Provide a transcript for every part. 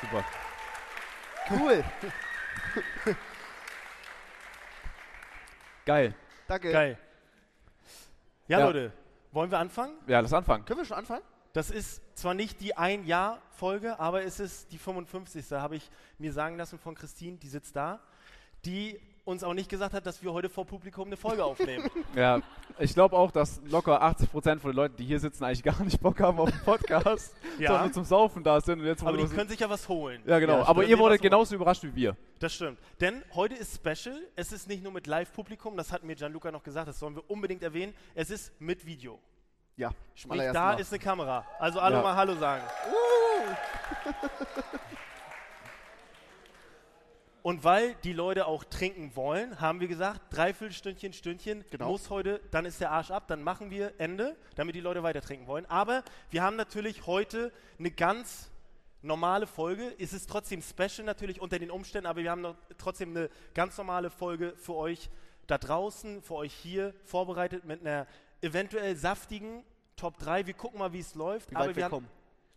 Super. Cool. Geil. Danke. Geil. Ja, Ja. Leute, wollen wir anfangen? Ja, lass anfangen. Können wir schon anfangen? Das ist zwar nicht die Ein-Jahr-Folge, aber es ist die 55. Habe ich mir sagen lassen von Christine, die sitzt da, die uns auch nicht gesagt hat, dass wir heute vor Publikum eine Folge aufnehmen. Ja, ich glaube auch, dass locker 80% von den Leuten, die hier sitzen, eigentlich gar nicht Bock haben auf den Podcast, Ja. sondern zum Saufen da sind. Und jetzt aber die können sich ja was holen. ja, genau. Ja, aber ihr wurdet genauso überrascht wie wir. Das stimmt. Denn heute ist Special. Es ist nicht nur mit Live-Publikum, das hat mir Gianluca noch gesagt, das sollen wir unbedingt erwähnen. Es ist mit Video. Ja, Sprich, da Mal. ist eine Kamera. Also alle Ja. mal Hallo sagen. Und weil die Leute auch trinken wollen, haben wir gesagt, dreiviertel Stündchen, Stündchen Genau. muss heute, dann ist der Arsch ab, dann machen wir Ende, damit die Leute weiter trinken wollen. Aber wir haben natürlich heute eine ganz normale Folge. Es ist trotzdem special natürlich unter den Umständen, aber wir haben noch trotzdem eine ganz normale Folge für euch da draußen, für euch hier vorbereitet mit einer eventuell saftigen Top 3. Wir gucken mal, wie es läuft. Wie aber wir wir haben.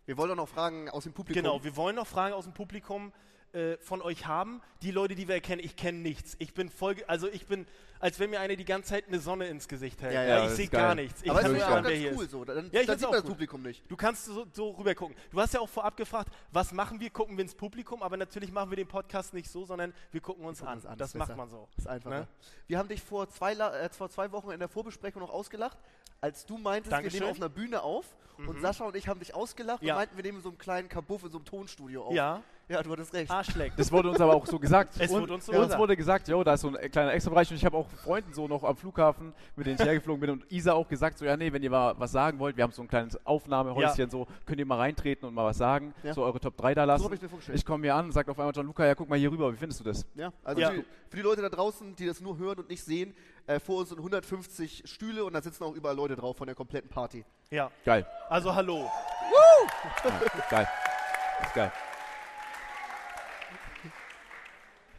Wir wollen auch noch Fragen aus dem Publikum. Genau, wir wollen noch Fragen aus dem Publikum äh, von euch haben. Die Leute, die wir erkennen, ich kenne nichts. Ich bin voll, also ich bin, als wenn mir einer die ganze Zeit eine Sonne ins Gesicht hält. Ja, ja, ich das sehe gar nichts. Ich Aber kann ist ja ganz cool ist. so. Dann, Ja, ich dann sieht man das. Publikum nicht. Du kannst so, so rüber gucken. Du hast ja auch vorab gefragt, was machen wir? Gucken wir ins Publikum, aber natürlich machen wir den Podcast nicht so, sondern wir gucken uns gucken an. uns an, Das ist macht besser. man so. Das ist einfacher. Ne? Wir haben dich vor zwei, äh, vor zwei Wochen in der Vorbesprechung noch ausgelacht, als du meintest, Dankeschön. wir nehmen auf einer Bühne auf und Sascha und ich haben dich ausgelacht Ja. und meinten, wir nehmen so einem kleinen Kabuff in so einem Tonstudio auf. Ja, Ja, du hattest recht. Arschleck. Das wurde uns aber auch so gesagt. Es Und- wurde uns so uns gesagt. wurde gesagt, jo, da ist so ein kleiner Extrabereich und ich habe auch Freunden so noch am Flughafen, mit denen ich hergeflogen bin und Isa auch gesagt, so ja nee, wenn ihr mal was sagen wollt, wir haben so ein kleines Aufnahmehäuschen, so könnt ihr mal reintreten und mal was sagen, Ja. so eure Top 3 da lassen. So hab ich mir vorgestellt. ich komme hier an und sagt auf einmal John Luca, ja guck mal hier rüber, wie findest du das? Ja, also Ja. Für, für die Leute da draußen, die das nur hören und nicht sehen, äh, vor uns sind 150 Stühle und da sitzen auch überall Leute drauf von der kompletten Party. Ja, Geil, also hallo. geil. Das ist geil.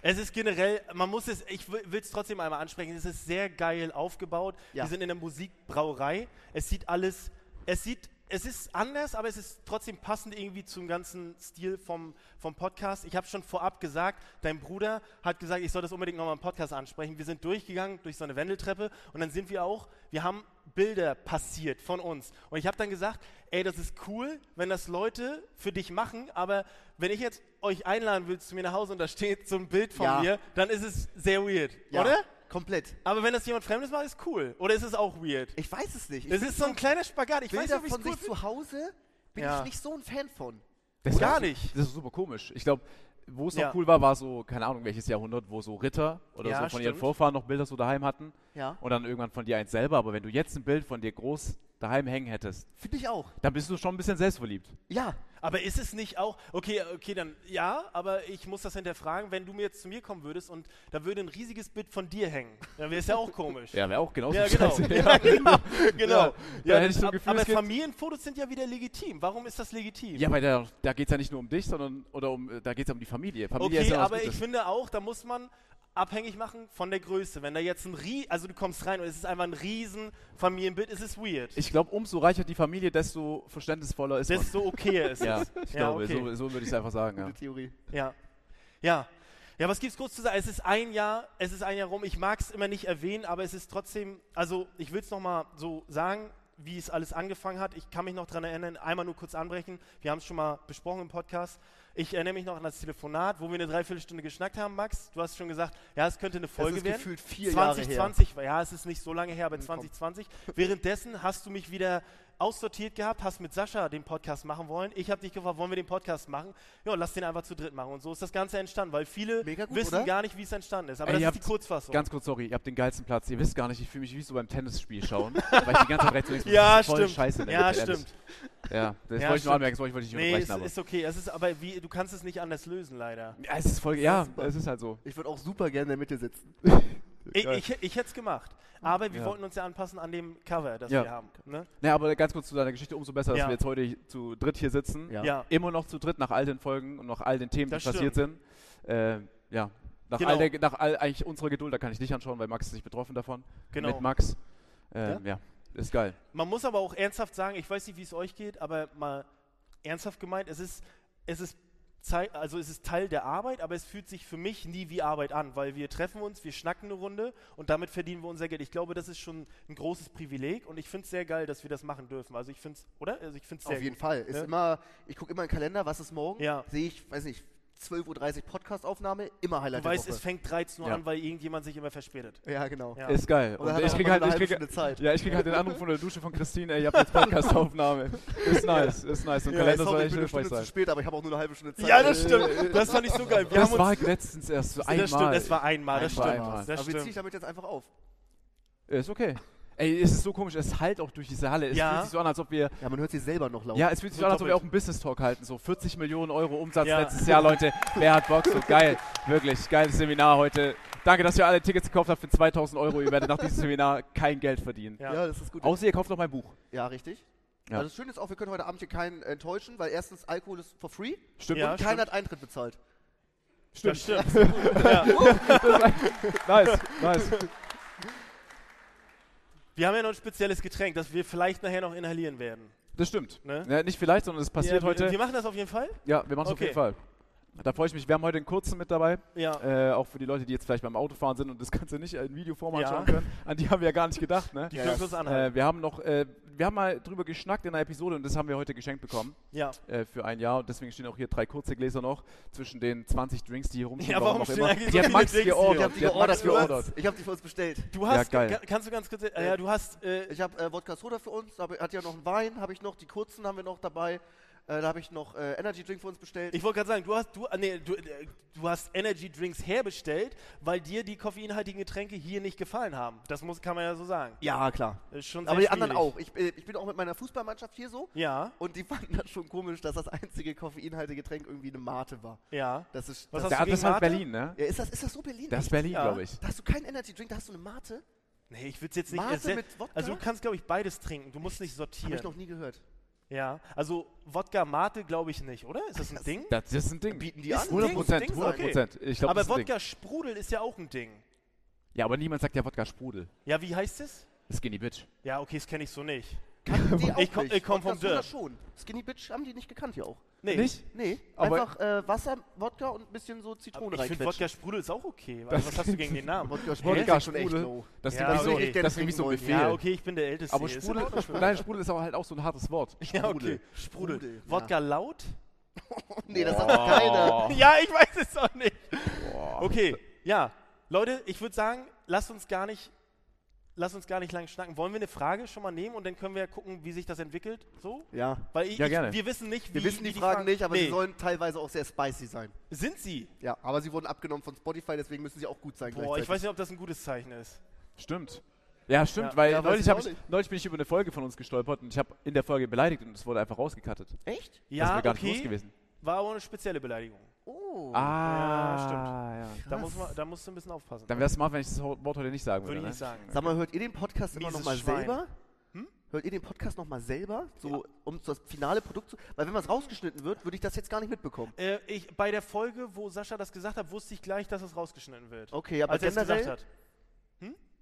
Es ist generell, man muss es, ich will es trotzdem einmal ansprechen, es ist sehr geil aufgebaut. Ja. Wir sind in der Musikbrauerei. Es sieht alles, es sieht, es ist anders, aber es ist trotzdem passend irgendwie zum ganzen Stil vom, vom Podcast. Ich habe schon vorab gesagt, dein Bruder hat gesagt, ich soll das unbedingt nochmal im Podcast ansprechen. Wir sind durchgegangen durch so eine Wendeltreppe und dann sind wir auch, wir haben Bilder passiert von uns. Und ich habe dann gesagt, ey, das ist cool, wenn das Leute für dich machen, aber wenn ich jetzt euch einladen will zu mir nach Hause und da steht so ein Bild von Ja. mir, dann ist es sehr weird, Ja, oder? Komplett. Aber wenn das jemand Fremdes macht, ist cool. Oder ist es auch weird? Ich weiß es nicht. Ich Es ist so ein kleiner Spagat. Ich weiß Bilder nicht, ob ich von es sich zu Hause bin Ja. ich nicht so ein Fan von. Das Gar nicht. Das ist super komisch. Ich glaube, wo es noch Ja. cool war, war so, keine Ahnung, welches Jahrhundert, wo so Ritter oder Ja, so von ihren stimmt. Vorfahren noch Bilder so daheim hatten Ja. und dann irgendwann von dir eins selber. Aber wenn du jetzt ein Bild von dir groß daheim hängen hättest, Finde ich auch. dann bist du schon ein bisschen selbstverliebt. Ja. Aber ist es nicht auch, okay, okay, dann ja, aber ich muss das hinterfragen, wenn du mir jetzt zu mir kommen würdest und da würde ein riesiges Bild von dir hängen, dann wäre es ja auch komisch. Ja, wäre auch genauso Ja, genau. scheiße. Ja, genau. genau. Ja, ich so Gefühl, aber Familienfotos sind ja wieder legitim. Warum ist das legitim? Ja, weil da, da geht es ja nicht nur um dich, sondern oder um, da geht es um die Familie. Familie ist Okay, ja was aber ich Gutes. finde auch, da muss man abhängig machen von der Größe. Wenn da jetzt ein Rie, also du kommst rein und es ist einfach ein riesen Familienbild, ist es weird. Ich glaube, umso reicher die Familie, desto verständnisvoller ist man. Desto okay ist Ja, es. ich Ja, glaube, okay. so, so würde ich es einfach sagen. Ja. Gute Theorie. Ja. Ja. Ja, was gibt's kurz zu sagen? Es ist ein Jahr, es ist ein Jahr rum. Ich mag es immer nicht erwähnen, aber es ist trotzdem, also ich will es nochmal so sagen, wie es alles angefangen hat. Ich kann mich noch daran erinnern, einmal nur kurz anbrechen. Wir haben es schon mal besprochen im Podcast. Ich erinnere mich noch an das Telefonat, wo wir eine Dreiviertelstunde geschnackt haben, Max. Du hast schon gesagt, ja, es könnte eine Folge ist werden. gefühlt vier Jahre 2020, ja, es ist nicht so lange her, aber Komm. 2020. Währenddessen hast du mich wieder aussortiert gehabt, hast mit Sascha den Podcast machen wollen. Ich habe dich gefragt, wollen wir den Podcast machen? Ja, lass den einfach zu dritt machen. Und so ist das Ganze entstanden, weil viele gut, wissen oder? gar nicht, wie es entstanden ist. Aber Ey, das ist die Kurzfassung. Ganz kurz, sorry, ihr habt den geilsten Platz. Ihr wisst gar nicht, ich fühle mich wie so beim Tennisspiel schauen, weil ich die ganze Zeit rechts und links ja, ist voll stimmt. scheiße. in der ja, ehrlich. stimmt. Ja, das Ja, wollte ich nur anmerken, das wollte ich nicht Nee, unterbrechen. es aber. ist okay. Es ist aber wie, du kannst es nicht anders lösen, leider. ja, es ist voll, ja, es ist halt so. Ich würde auch super gerne in der Mitte sitzen. Ich, ich, ich hätte es gemacht. Aber wir Ja. wollten uns ja anpassen an dem Cover, das Ja. wir haben. Ne? Naja, aber ganz kurz zu deiner Geschichte, umso besser, dass Ja. wir jetzt heute zu dritt hier sitzen. Ja. Ja. Immer noch zu dritt nach all den Folgen und nach all den Themen, die Das passiert sind. Äh, ja, nach, Genau. all der, nach all eigentlich unserer Geduld, da kann ich dich anschauen, weil Max ist nicht betroffen davon. Genau. Mit Max. Äh, Ja. ja. ist geil. Man muss aber auch ernsthaft sagen, ich weiß nicht, wie es euch geht, aber mal ernsthaft gemeint, es ist, es ist also es ist Teil der Arbeit, aber es fühlt sich für mich nie wie Arbeit an, weil wir treffen uns, wir schnacken eine Runde und damit verdienen wir unser Geld. Ich glaube, das ist schon ein großes Privileg und ich finde es sehr geil, dass wir das machen dürfen. Also ich finde es, oder? Also ich finde es sehr Auf jeden gut. Fall. Ist Ne? immer, ich gucke immer in den Kalender, was ist morgen? Ja. Sehe ich, weiß nicht, 12.30 Uhr Podcast-Aufnahme, immer Du Highlight weißt, der es fängt 13 Uhr Ja. an, weil irgendjemand sich immer verspätet. Ja, genau. Ja. Ist geil. Und Und ich krieg halt, ich krieg, Zeit. ja, ich krieg halt den Anruf von der Dusche von Christine, ey, ihr habt jetzt Podcast-Aufnahme. Ist nice, ist nice. Und Ja, Kalender soll ich echt bin eine hilfreich Stunde zu sein. spät, aber ich habe auch nur eine halbe Stunde Zeit. Ja, das stimmt. Das fand ich so geil. Wir Das haben war uns, letztens erst so einmal. das stimmt, das war einmal, das stimmt. einmal. Das aber wie ziehe ich stimmt. damit jetzt einfach auf? Ist okay. Ey, es ist so komisch, es halt auch durch diese Halle. Es Ja. fühlt sich so an, als ob wir. Ja, man hört sie selber noch laut. Ja, es fühlt sich So an, als ob wir auch einen Business Talk halten. So 40 Millionen Euro Umsatz Ja. letztes Jahr, Leute. Wer hat Bock? So geil. Wirklich, geiles Seminar heute. Danke, dass ihr alle Tickets gekauft habt für 2000 Euro. Ihr werdet nach diesem Seminar kein Geld verdienen. Ja. ja, das ist gut. Außer ihr kauft noch mein Buch. ja, richtig. Ja. Also das Schöne ist auch, wir können heute Abend hier keinen enttäuschen, weil erstens Alkohol ist for free Stimmt. Ja. und keiner hat Eintritt bezahlt. Das stimmt. ja. Nice, nice. Wir haben ja noch ein spezielles Getränk, das wir vielleicht nachher noch inhalieren werden. Das stimmt. Ne? Ja, nicht vielleicht, sondern es passiert ja, wir, heute. Wir machen das auf jeden Fall? ja, wir machen es auf Okay. jeden Fall. Da freue ich mich. Wir haben heute einen kurzen mit dabei. Ja. Äh, auch für die Leute, die jetzt vielleicht beim Autofahren sind und das Ganze nicht in Videoform Ja. anschauen können. An die haben wir ja gar nicht gedacht. Ne? Die Ja, können ja. Äh, wir haben noch, äh, wir haben mal drüber geschnackt in einer Episode und das haben wir heute geschenkt bekommen ja. äh, für ein Jahr und deswegen stehen auch hier drei kurze Gläser noch zwischen den 20 Drinks, die hier rumstehen. Ja, warum auch stehen immer. eigentlich so Die hat viele Max Drinks hier? geordert. Ich habe die Die hat geordert Max für uns. geordert. Ich habe die für uns bestellt. Du hast, geil. ka- kannst du ganz kurz, äh, ja, du hast, äh, Ich habe äh, Wodka Soda für uns, da hat ja noch einen Wein, habe ich noch, die kurzen haben wir noch dabei. Äh, da habe ich noch äh, Energy Drink für uns bestellt. ich wollte gerade sagen, du hast, du, äh, nee, du, äh, du hast Energy Drinks herbestellt, weil dir die koffeinhaltigen Getränke hier nicht gefallen haben. Das muss, kann man ja so sagen. ja, klar. Ist schon Aber sehr die anderen schwierig. auch. Ich, äh, ich bin auch mit meiner Fußballmannschaft hier so Ja, und die fanden das schon komisch, dass das einzige koffeinhaltige Getränk irgendwie eine Mate war. ja. Das ist. Was das, hast du das ist gegen halt Mate? Berlin, ne? ja, ist, das, ist das so Berlin? Das ist? Berlin, Ja. glaube ich. Da hast du keinen Energy Drink, da hast du eine Mate? Nee, ich würde es jetzt nicht Mate mit Wodka? Also du kannst, glaube ich, beides trinken. Du musst nicht Habe sortieren. ich noch nie gehört. Ja, also Wodka Mate glaube ich nicht, oder? Ist das ein Das- Ding? Das, ist ein Ding. Bieten die Ist an? ein 100 Ding, Prozent, Ding, 100 Prozent. Glaube, Aber. Wodka Sprudel ist ja auch ein Ding. Ja, aber niemand sagt ja Wodka Sprudel. Ja, wie heißt es? Skinny Bitch. Ja, okay, das kenne ich so nicht. Kannten die auch Ich komm- nicht. ich komm Wodka vom Soda Dörr. schon. Skinny Bitch haben die nicht gekannt hier auch. Nee. Nicht? Nee, Aber- einfach äh, Wasser, Wodka und ein bisschen so Zitrone Ich finde reinquetschen. Wodka Sprudel ist auch okay. Also, was hast du gegen den Namen? Wodka ist schon echt Sprudel? low. Das ist Ja, nämlich so, okay. das ist nämlich so ein Trinken Befehl. Ja, okay, ich bin der Älteste. Aber hier. Ist Sprudel, nein, Sprudel ist aber halt auch so ein hartes Wort. Ja, okay. Sprudel. Sprudel. Ja. Wodka laut? Nee, das sagt doch keiner. Ja, ich weiß es auch nicht. Okay, ja. Leute, ich würde sagen, lasst uns gar nicht lass uns gar nicht lang schnacken. Wollen wir eine Frage schon mal nehmen und dann können wir ja gucken, wie sich das entwickelt? So? Ja. Weil ich, Ja, gerne. Ich, wir wissen nicht, wie Wir wissen wie die Fragen nicht, aber nee. sie sollen teilweise auch sehr spicy sein. Sind sie? Ja, aber sie wurden abgenommen von Spotify, deswegen müssen sie auch gut sein. Boah, ich weiß nicht, ob das ein gutes Zeichen ist. Stimmt. Ja, stimmt, Ja. weil Ja, neulich, ich nicht. neulich bin ich über eine Folge von uns gestolpert und ich habe in der Folge beleidigt und es wurde einfach rausgekattet. Echt? das Ja, wäre gar nicht okay. los gewesen. War aber eine spezielle Beleidigung. Oh. Ah, stimmt. Ja. Da, muss man, da musst du ein bisschen aufpassen. Dann wäre es smart, wenn ich das Wort heute nicht sagen würde. Würde ich ne? nicht sagen. Sag mal, hört ihr den Podcast immer Mieses noch mal Schwein. selber? Hm? Hört ihr den Podcast noch mal selber, so um das finale Produkt zu... Weil wenn was rausgeschnitten wird, würde ich das jetzt gar nicht mitbekommen. Äh, ich, bei der Folge, wo Sascha das gesagt hat, wusste ich gleich, dass es rausgeschnitten wird. Okay, aber als er es gesagt hat.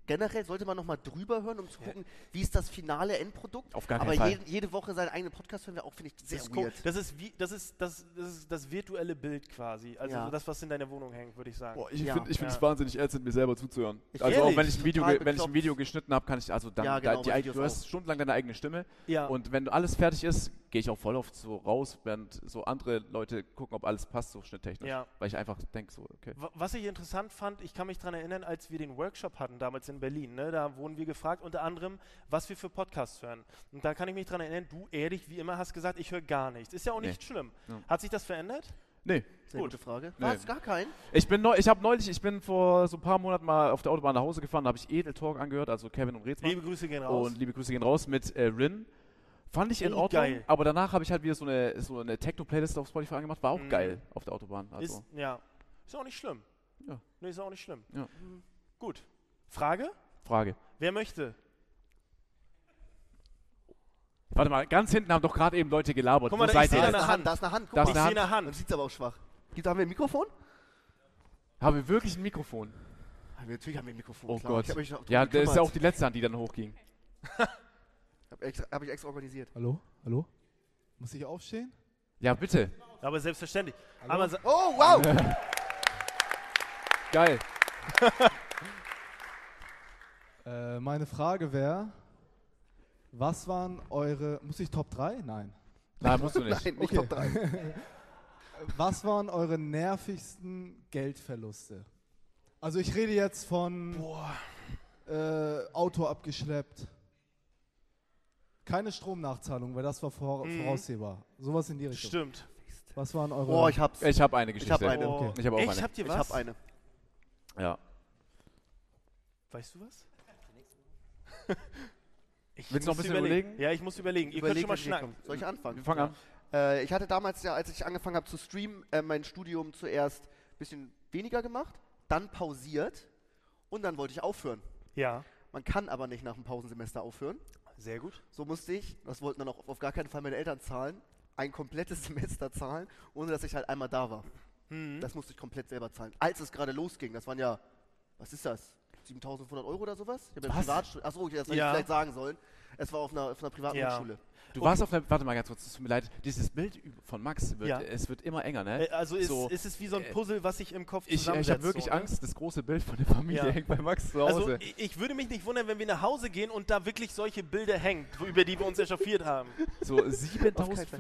Generell sollte man noch mal drüber hören, um zu gucken, wie ist das finale Endprodukt. Auf gar aber keinen Fall. jede, jede Woche seinen eigenen Podcast hören wir auch, finde ich, sehr Das ist, co- weird. das, ist wie, das, ist, das, das ist das virtuelle Bild quasi. Also Ja. das, was in deiner Wohnung hängt, würde ich sagen. Boah, ich Ja. finde es Ja. wahnsinnig ätzend, mir selber zuzuhören. Ich- also auch wenn ich ein Video, Total ge- wenn ich ein bekloppt. Video geschnitten habe, kann ich also dann Ja, genau, da, die, bei eig- Videos du hast auch. stundenlang deine eigene Stimme Ja. und wenn alles fertig ist, gehe ich auch voll oft so raus, während so andere Leute gucken, ob alles passt, so schnitttechnisch. Ja. Weil ich einfach denke so, okay. Wa- Was ich interessant fand, ich kann mich daran erinnern, als wir den Workshop hatten, damals in Berlin, ne, da wurden wir gefragt, unter anderem, was wir für Podcasts hören. Und da kann ich mich daran erinnern, du ehrlich wie immer hast gesagt, ich höre gar nichts. Ist ja auch Nee. nicht schlimm. Ja. Hat sich das verändert? Nee. Sehr gut. gute Frage. Nee. Was? Gar keinen? Ich bin neu, ich habe neulich, ich bin vor so ein paar Monaten mal auf der Autobahn nach Hause gefahren, da habe ich Edel Talk angehört, also Kevin und Rätsmann. Liebe Grüße gehen raus. Und liebe Grüße gehen raus mit äh, Rin. Fand ich in Ordnung, geil. aber danach habe ich halt wieder so eine, so eine Techno-Playlist auf Spotify angemacht. War auch Mhm. geil auf der Autobahn. Also. ist, ja. ist auch nicht schlimm. Ja. Nee, ist auch nicht schlimm. Ja. Gut. Frage? Frage. Wer möchte? Warte mal, ganz hinten haben doch gerade eben Leute gelabert. Guck mal, da- ich seid seh ihr? da eine ist Hand. Da ist eine Hand. Guck Da ist eine sehe eine Man Hand. sieht es aber auch schwach. Gibt, haben wir ein Mikrofon? Haben wir wirklich ein Mikrofon? Natürlich haben wir ein Mikrofon. Oh klar. Gott. Ja, das ist ja auch die letzte Hand, die dann hochging. Hab, extra, hab ich extra organisiert. Hallo? Hallo? Muss ich aufstehen? Ja, bitte. Aber selbstverständlich. Hallo? Aber Oh, wow! Geil. Äh, meine Frage wäre, was waren eure, muss ich Top 3? Nein. Nein, musst du nicht. Nein, nicht Okay. Top 3. Was waren eure nervigsten Geldverluste? Also ich rede jetzt von boah. äh, Auto abgeschleppt. Keine Stromnachzahlung, weil das war vor, Mhm. voraussehbar. Sowas in die Richtung. Stimmt. Was waren eure... Boah, ich hab's. Ich habe eine Geschichte. hab eine. Oh. Okay. Ich habe auch Echt? eine. Habt ihr Ich was? hab eine. Ja. Weißt du was? ich Willst du noch muss ein bisschen überlegen? Ja, ich muss überlegen. Ihr Überleg, könnt schon mal schnacken. Soll ich anfangen? Wir fangen an. Äh, ich hatte damals ja, als ich angefangen habe zu streamen, äh, mein Studium zuerst ein bisschen weniger gemacht, dann pausiert und dann wollte ich aufhören. Ja, Man kann aber nicht nach dem Pausensemester aufhören. Sehr gut. So musste ich, das wollten dann auch auf gar keinen Fall meine Eltern zahlen, ein komplettes Semester zahlen, ohne dass ich halt einmal da war. Mhm. Das musste ich komplett selber zahlen. Als es gerade losging, das waren ja, was ist das? 7500 Euro oder sowas? Ich habe ja? Privatschule. Achso, das hätte Ja. ich vielleicht sagen sollen. Es war auf einer, auf einer privaten Ja. Hochschule. Du warst auf der, warte mal ganz kurz, es tut mir leid, dieses Bild von Max, wird, Ja. es wird immer enger, ne? Äh, Also ist, So, ist es wie so ein äh, Puzzle, was sich im Kopf Ich, ich habe wirklich so, ne? Angst, das große Bild von der Familie Ja. hängt bei Max zu Hause. Also ich, ich würde mich nicht wundern, wenn wir nach Hause gehen und da wirklich solche Bilder hängen, über die wir uns echauffiert haben. so Auf keinen 7000. Fall.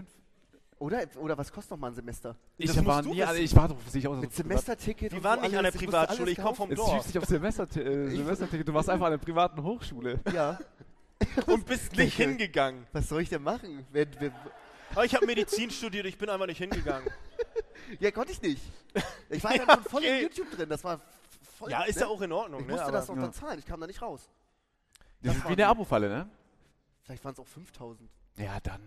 Oder, oder was kostet noch mal ein Semester? Ich Das war nie, wissen. ich war doch sicher aus. Mit Semesterticket Wir waren nicht an der Privatschule, ich komme vom Es Dorf schießt sich auf Semester, äh, Semesterticket. Du warst einfach an der privaten Hochschule. Ja. und bist nicht hingegangen. Was soll ich denn machen? Wer, wer, Aber ich habe Medizin studiert, ich bin einfach nicht hingegangen. ja, konnte ich nicht. Ich war Ja, schon voll okay. in YouTube drin. Das war voll. Ja, ist ne? ja auch in Ordnung. Ich ne? musste aber- das noch ja. dann zahlen. Ich kam da nicht raus. Das ist war wie eine Abo-Falle, ne? Vielleicht waren es auch 5000. Ja, dann.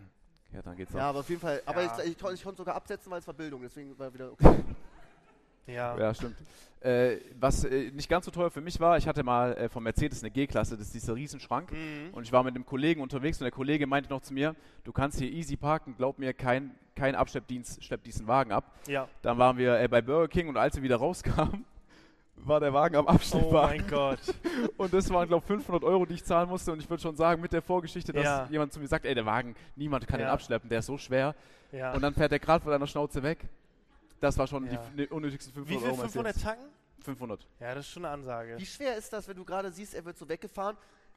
Ja, dann geht's Ja, auch. aber auf jeden Fall. Aber Ja. ich, ich, kon- ich konnte sogar absetzen, weil es war Bildung. Deswegen war wieder okay. Ja. Ja, stimmt. Äh, was äh, nicht ganz so teuer für mich war, ich hatte mal äh, von Mercedes eine G-Klasse, das ist dieser Riesenschrank. Mhm. Und ich war mit einem Kollegen unterwegs und der Kollege meinte noch zu mir, du kannst hier easy parken, glaub mir, kein, kein Abschleppdienst schleppt diesen Wagen ab. ja. Dann waren wir äh, bei Burger King und als wir wieder rauskamen, war der Wagen am Oh Abschleppwagen. mein Gott. und das waren, glaube ich, 500 Euro, die ich zahlen musste. Und ich würde schon sagen, mit der Vorgeschichte, dass Ja. jemand zu mir sagt, ey, der Wagen, niemand kann den Ja. abschleppen, der ist so schwer. Ja. Und dann fährt der gerade von deiner Schnauze weg. Das war schon Ja. die ne, unnötigsten 500 Wie viel? Euro. 500 Mercedes. Tacken? 500. Ja, das ist schon eine Ansage. Wie schwer ist das, wenn du gerade siehst, er wird so weggefahren,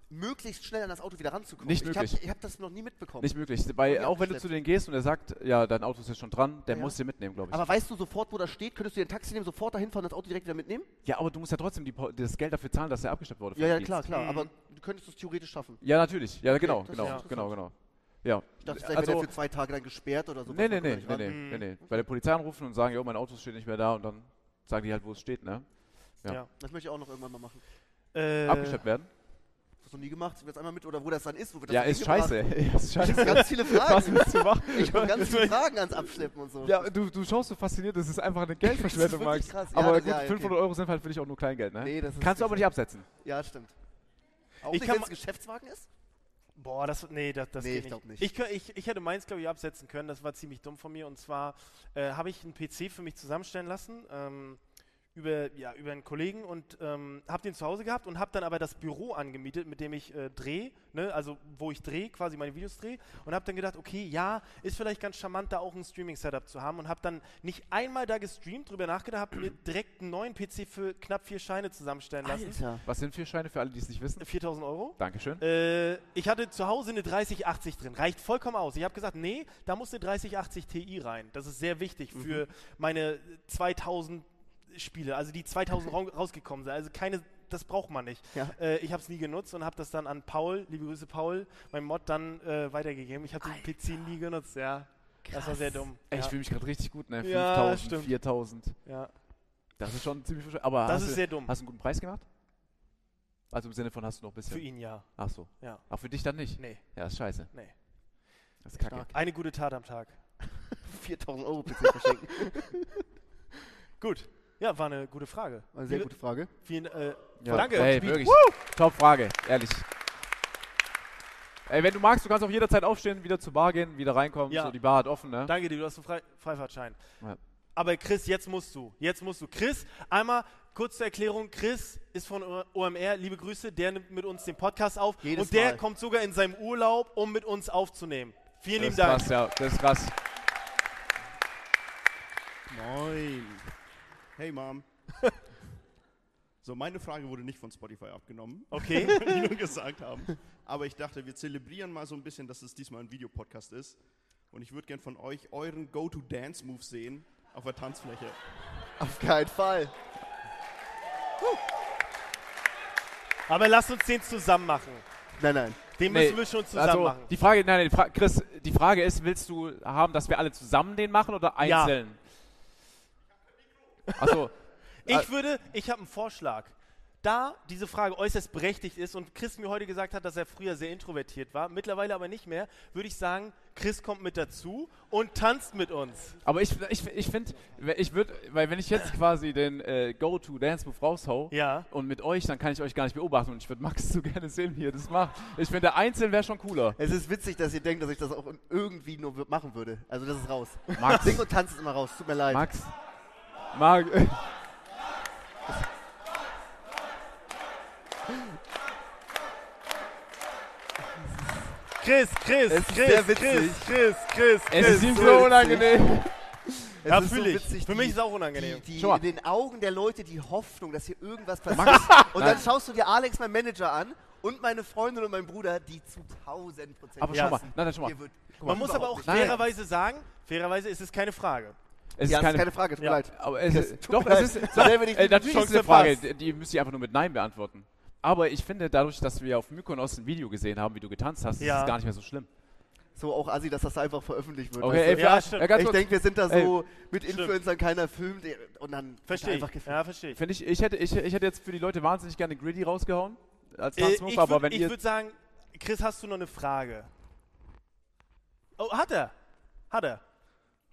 möglichst schnell an das Auto wieder ranzukommen? Nicht ich möglich. Hab, ich habe das noch nie mitbekommen. Nicht möglich. Okay, auch wenn du zu denen gehst und er sagt, ja, dein Auto ist jetzt schon dran, der Ja. muss dir mitnehmen, glaube ich. Aber weißt du sofort, wo das steht? Könntest du dir ein Taxi nehmen, sofort dahin fahren und das Auto direkt wieder mitnehmen? ja, aber du musst ja trotzdem die, das Geld dafür zahlen, dass er abgeschleppt wurde. Ja, ja, klar, klar. Mhm. Aber du könntest es theoretisch schaffen. Ja, natürlich. Ja, genau, ist genau, interessant. genau, genau. Ja. Ich dachte, vielleicht also, wäre der für zwei Tage dann gesperrt oder so. nee, nee, nee, nee, nee, nee, nee. Bei der Polizei anrufen und sagen, jo, mein Auto steht nicht mehr da und dann sagen die halt, wo es steht, ne? Ja. Ja. Das möchte ich auch noch irgendwann mal machen. Äh, Abgeschleppt werden? Hast du noch nie gemacht? Jetzt einmal mit oder wo das dann ist? Wo wird das Ja, ist scheiße. Ja, ist Ich habe scheiße. ganz viele Was Fragen. willst du machen? Ich habe ganz viele Fragen ans Abschleppen und so. Ja, du, du schaust so fasziniert, das ist einfach eine Geldverschwendung, Max. krass. Ja, Aber das- gut, ja, okay. 500 Euro sind halt für dich auch nur Kleingeld, ne? Nee, das ist Kannst du aber nicht absetzen. Ja, stimmt. Auch Ich nicht, kann wenn es Geschäftswagen ist? Boah, das, nee, das, das Nee, geht ich glaub nicht. Ich, ich, ich hätte meins, glaube ich, absetzen können. Das war ziemlich dumm von mir. Und zwar äh, habe ich einen PC für mich zusammenstellen lassen. Ähm, über, ja, über einen Kollegen und ähm, habe den zu Hause gehabt und habe dann aber das Büro angemietet, mit dem ich äh, drehe, ne? also wo ich drehe, quasi meine Videos drehe und habe dann gedacht, okay, ja, ist vielleicht ganz charmant, da auch ein Streaming-Setup zu haben und habe dann nicht einmal da gestreamt, drüber nachgedacht, habe mir direkt einen neuen PC für knapp vier Scheine zusammenstellen lassen. Alter. Was sind vier Scheine für alle, die es nicht wissen? 4000 Euro. Dankeschön. Äh, ich hatte zu Hause eine 3080 drin. Reicht vollkommen aus. Ich habe gesagt, nee, da muss eine 3080 Ti rein. Das ist sehr wichtig für meine 2000 Spiele, also die 2000 rau- rausgekommen sind. Also keine, das braucht man nicht. Ja. Äh, ich habe es nie genutzt und habe das dann an Paul, liebe Grüße Paul, mein Mod dann äh, weitergegeben. Ich habe den PC nie genutzt, ja. Das war sehr dumm. Ey, ich ja. fühle mich gerade richtig gut, ne? Ja, 5000, stimmt. 4000. ja. Das ist schon ziemlich viel. Aber Das hast ist du, sehr dumm. Hast du einen guten Preis gemacht? Also im Sinne von hast du noch ein bisschen. Für ihn ja. Ach so. Ja. Auch für dich dann nicht? Nee, Ja, ist scheiße. nee. Das ist kacke. Stark. Eine gute Tat am Tag. 4000 Euro PC verschenken. Gut. Ja, war eine gute Frage. Eine sehr gute Frage. Vielen, äh, Ja. Danke. Ey, Speed. wirklich. Top Frage, ehrlich. Ey, wenn du magst, du kannst auch jederzeit aufstehen, wieder zur Bar gehen, wieder reinkommen. Ja. So, die Bar hat offen, ne? Danke dir, du hast einen Frei Freifahrtschein. Ja. Aber Chris, jetzt musst du. Jetzt musst du. Chris, einmal kurz zur Erklärung. Chris ist von OMR, liebe Grüße, der nimmt mit uns den Podcast auf. Jedes und der Mal. kommt sogar in seinem Urlaub, um mit uns aufzunehmen. Vielen Das lieben ist Dank. krass, ja. Das ist krass. Moin. Hey Mom. So, meine Frage wurde nicht von Spotify abgenommen, Okay. die nur gesagt haben. Aber ich dachte, wir zelebrieren mal so ein bisschen, dass es diesmal ein Videopodcast ist. Und ich würde gern von euch euren Go-To-Dance-Move sehen auf der Tanzfläche. Auf keinen Fall. Aber lass uns den zusammen machen. Nein, nein. Den Nee, müssen wir schon zusammen Also, machen. die Frage, nein, nein, die Fra Chris, die Frage ist, willst du haben, dass wir alle zusammen den machen oder Ja. Achso, Ich würde, ich habe einen Vorschlag. Da diese Frage äußerst berechtigt ist und Chris mir heute gesagt hat, dass er früher sehr introvertiert war, mittlerweile aber nicht mehr, würde ich sagen, Chris kommt mit dazu und tanzt mit uns. aber ich, ich, ich finde, ich würde, weil wenn ich jetzt quasi den äh, Go-To-Dance-Move raushau Ja. und mit euch, dann kann ich euch gar nicht beobachten und ich würde Max so gerne sehen, wie ihr das macht. Ich finde, einzeln wäre schon cooler. Es ist witzig, dass ihr denkt, dass ich das auch irgendwie nur machen würde. Also das ist raus. Max, Sing und tanz ist immer raus. Tut mir leid. Max, Max, Chris, Chris, Es ist Chris, Chris, witzig. Chris, Chris, es Chris. ist ihm so unangenehm. Es Ja, ist so witzig, Für die- mich ist es auch unangenehm. Die, die, Schau mal. in den Augen der Leute die Hoffnung, dass hier irgendwas passiert. Max, und dann schaust du dir Alex, mein Manager, an und meine Freundin und mein Bruder, die zu 1000 Prozent. Aber schau mal, nein, nein, schau mal. Man muss aber auch fairerweise sagen, fairerweise ist es keine Frage. Es Ja, ist das ist keine Frage, tut mir Ja. leid. Aber es ist, Tut doch, mir es ist, So äh, natürlich ist Chance eine Frage, die, die müsst ihr einfach nur mit Nein beantworten. Aber ich finde, dadurch, dass wir auf Mykonos ein Video gesehen haben, wie du getanzt hast, Ja. ist es gar nicht mehr so schlimm. So auch assi, dass das einfach veröffentlicht wird. Okay, ey? Ja, ja, stimmt. ich denke, wir sind da Ey, so mit stimmt. Influencern, keiner filmt und dann Verstehe ich. einfach gefilmt. Ja, verstehe ich. ich, ich hätte, ich, ich hätte jetzt für die Leute wahnsinnig gerne Griddy rausgehauen als Äh, Tanzmove, ich aber würde sagen, Chris, hast du noch eine Frage? Oh, hat er. Hat er.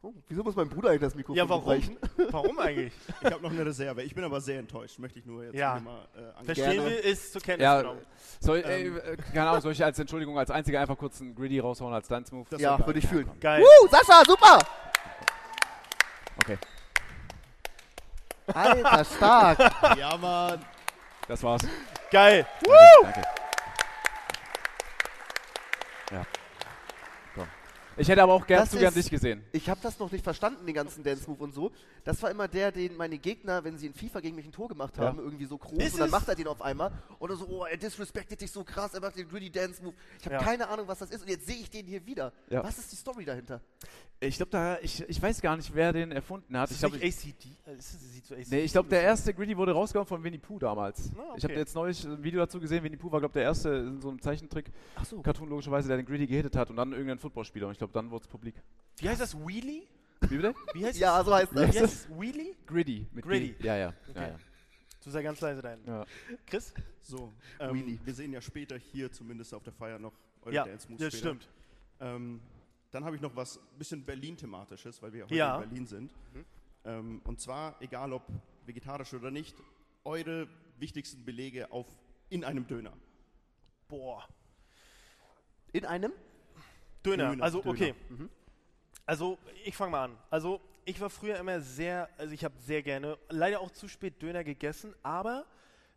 Oh, wieso muss mein Bruder eigentlich das Mikrofon Ja, warum? brechen? Warum eigentlich? Ich habe noch eine Reserve. Ich bin aber sehr enttäuscht. Möchte ich nur jetzt Ja. mal äh. Verstehen wir, ist zur Kenntnis ja, genommen. soll, ey, äh, keine Ahnung, soll ich als Entschuldigung als einziger einfach kurz einen Griddy raushauen als? Das Ja, würde ich fühlen. Geil. Woo, Sascha, super! Okay, Alter, stark. Ja, Mann. das war's. Geil. Danke. Ja. Ich hätte aber auch gern Das zu gern ist- dich gesehen. Ich habe das noch nicht verstanden, den ganzen Dance-Move und so. Das war immer der, den meine Gegner, wenn sie in FIFA gegen mich ein Tor gemacht haben, Ja. irgendwie so groß Ist und dann macht er den auf einmal. Oder so, oh, er disrespectet dich so krass, er macht den Gritty Dance-Move. Ich habe Ja. keine Ahnung, was das ist und jetzt sehe ich den hier wieder. Ja. Was ist die Story dahinter? Ich glaube, da, ich, ich weiß gar nicht, wer den erfunden hat. Ist Ich glaube, ACD? Äh, ist das- sieht so ACD Nee, ich glaube, der erste Gritty wurde rausgehauen von Winnie Pooh damals. Ah, Ich habe okay. jetzt neulich ein Video dazu gesehen. Winnie Pooh war, glaube ich, der erste in so einem Zeichentrick, Ach so. Cartoon logischerweise, der den Gritty gehittet hat und dann irgendein Footballspieler. Und ich glaube, dann wurde es publik. Wie heißt das? Wheelie? Wie bitte? Wie heißt Ja, so heißt das? Wie heißt das? Wheelie? Gritty. Mit Gritty. G. Ja, ja. Okay. ja, ja. Du sei ganz leise dein. ja. Chris? So, ähm, Wheelie. wir sehen ja später hier zumindest auf der Feier noch eure Ja, Dance-Moves das später. stimmt. Ähm, dann habe ich noch was bisschen Berlin-thematisches, weil wir heute Ja. in Berlin sind. Ähm, und zwar, egal ob vegetarisch oder nicht, eure wichtigsten Belege auf in einem Döner. Boah. In einem? Döner. Döner, Also, Döner. okay. Also, ich fange mal an. Also, ich war früher immer sehr, also ich habe sehr gerne, leider auch zu spät Döner gegessen, aber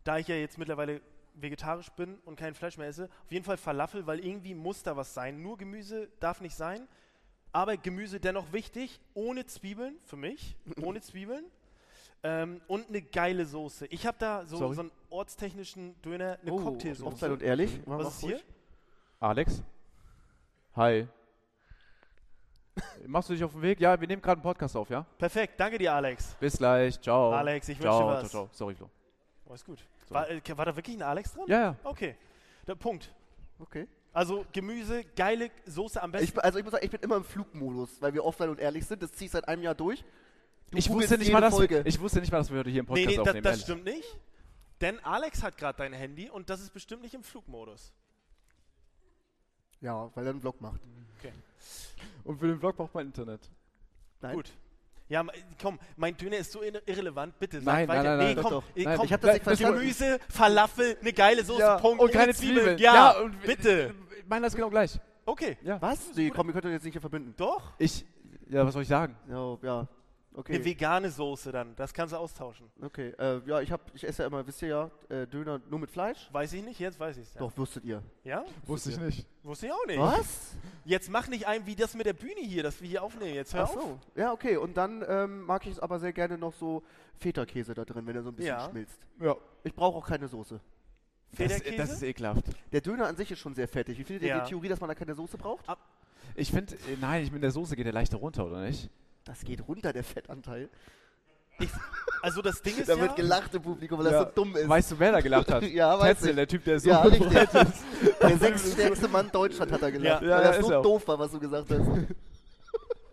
da ich ja jetzt mittlerweile vegetarisch bin und kein Fleisch mehr esse, auf jeden Fall Falafel, weil irgendwie muss da was sein. Nur Gemüse darf nicht sein, aber Gemüse dennoch wichtig, ohne Zwiebeln, für mich, ohne Zwiebeln. Ähm, und eine geile Soße. Ich habe da so, Sorry? so einen ortstechnischen Döner, eine Oh, Hochzeit Cocktailsoße. und ehrlich. Was ist hier? Alex? Hi. Machst du dich auf den Weg? Ja, wir nehmen gerade einen Podcast auf, ja? Perfekt, danke dir, Alex. Bis gleich. Ciao. Alex, ich wünsche ciao, dir was. Ciao, ciao. Sorry, Flo. Oh, ist gut. War, äh, war da wirklich ein Alex dran? Ja, ja. Okay. Der Punkt. Okay. Also Gemüse, geile Soße am besten. Ich, bin- also ich muss sagen, ich bin immer im Flugmodus, weil wir offline und ehrlich sind. Das ziehe ich seit einem Jahr durch. Du Ich wusste, nicht mal, dass, Folge. ich wusste nicht mal, dass wir heute hier im nee, Podcast nee, da, aufnehmen. das ehrlich. stimmt nicht. Denn Alex hat gerade dein Handy und das ist bestimmt nicht im Flugmodus. Ja, weil er einen Vlog macht. Und für den Vlog braucht man Internet. Nein. Gut. Ja, komm, mein Döner ist so irre- irrelevant. Bitte, sag Nein, weiter. nein, nein, nee, nein, doch, komm, doch. eh, Nein, komm. ich hab das nicht das- verstanden. Gemüse, Falafel, eine geile Soße, Ja, Punkt. und keine Zwiebeln. Zwiebeln. Ja, Ja, und- bitte. Ich meine das genau gleich. Okay, Ja. Was? Nee, komm, wir können das jetzt nicht hier verbinden. doch. Ich, ja, was soll ich sagen? Ja, ja. Okay. Eine vegane Soße dann, das kannst du austauschen. Okay, äh, ja, ich, hab, ich esse ja immer, wisst ihr ja, äh, Döner nur mit Fleisch. Weiß ich nicht, jetzt weiß ich es. Ja. Doch, wusstet ihr. Ja? Wusste ich nicht. Wusste ich auch nicht. Was? Jetzt mach nicht ein wie das mit der Bühne hier, dass wir hier aufnehmen. Jetzt hör Ach auf. so. Ja, okay. Und dann ähm, mag ich es aber sehr gerne noch so Feta-Käse da drin, wenn er so ein bisschen Ja. schmilzt. Ja. Ich brauche auch keine Soße. Das, das ist ekelhaft. Der Döner an sich ist schon sehr fettig. Wie findet ihr Ja. die Theorie, dass man da keine Soße braucht? Ab- Ich finde, äh, nein, ich mit der Soße geht der leichter runter, oder nicht? Das geht runter, der Fettanteil. also das Ding ist Da ja, wird gelacht im Publikum, weil Ja. das so dumm ist. Weißt du, wer da gelacht hat? Ja, weiß Tetzel, ich. der Typ, der so ja, richtig. ist. Der sechststärkste Mann Deutschland hat er gelacht. Ja. Weil ja, das ist so auch. doof war, was du gesagt hast.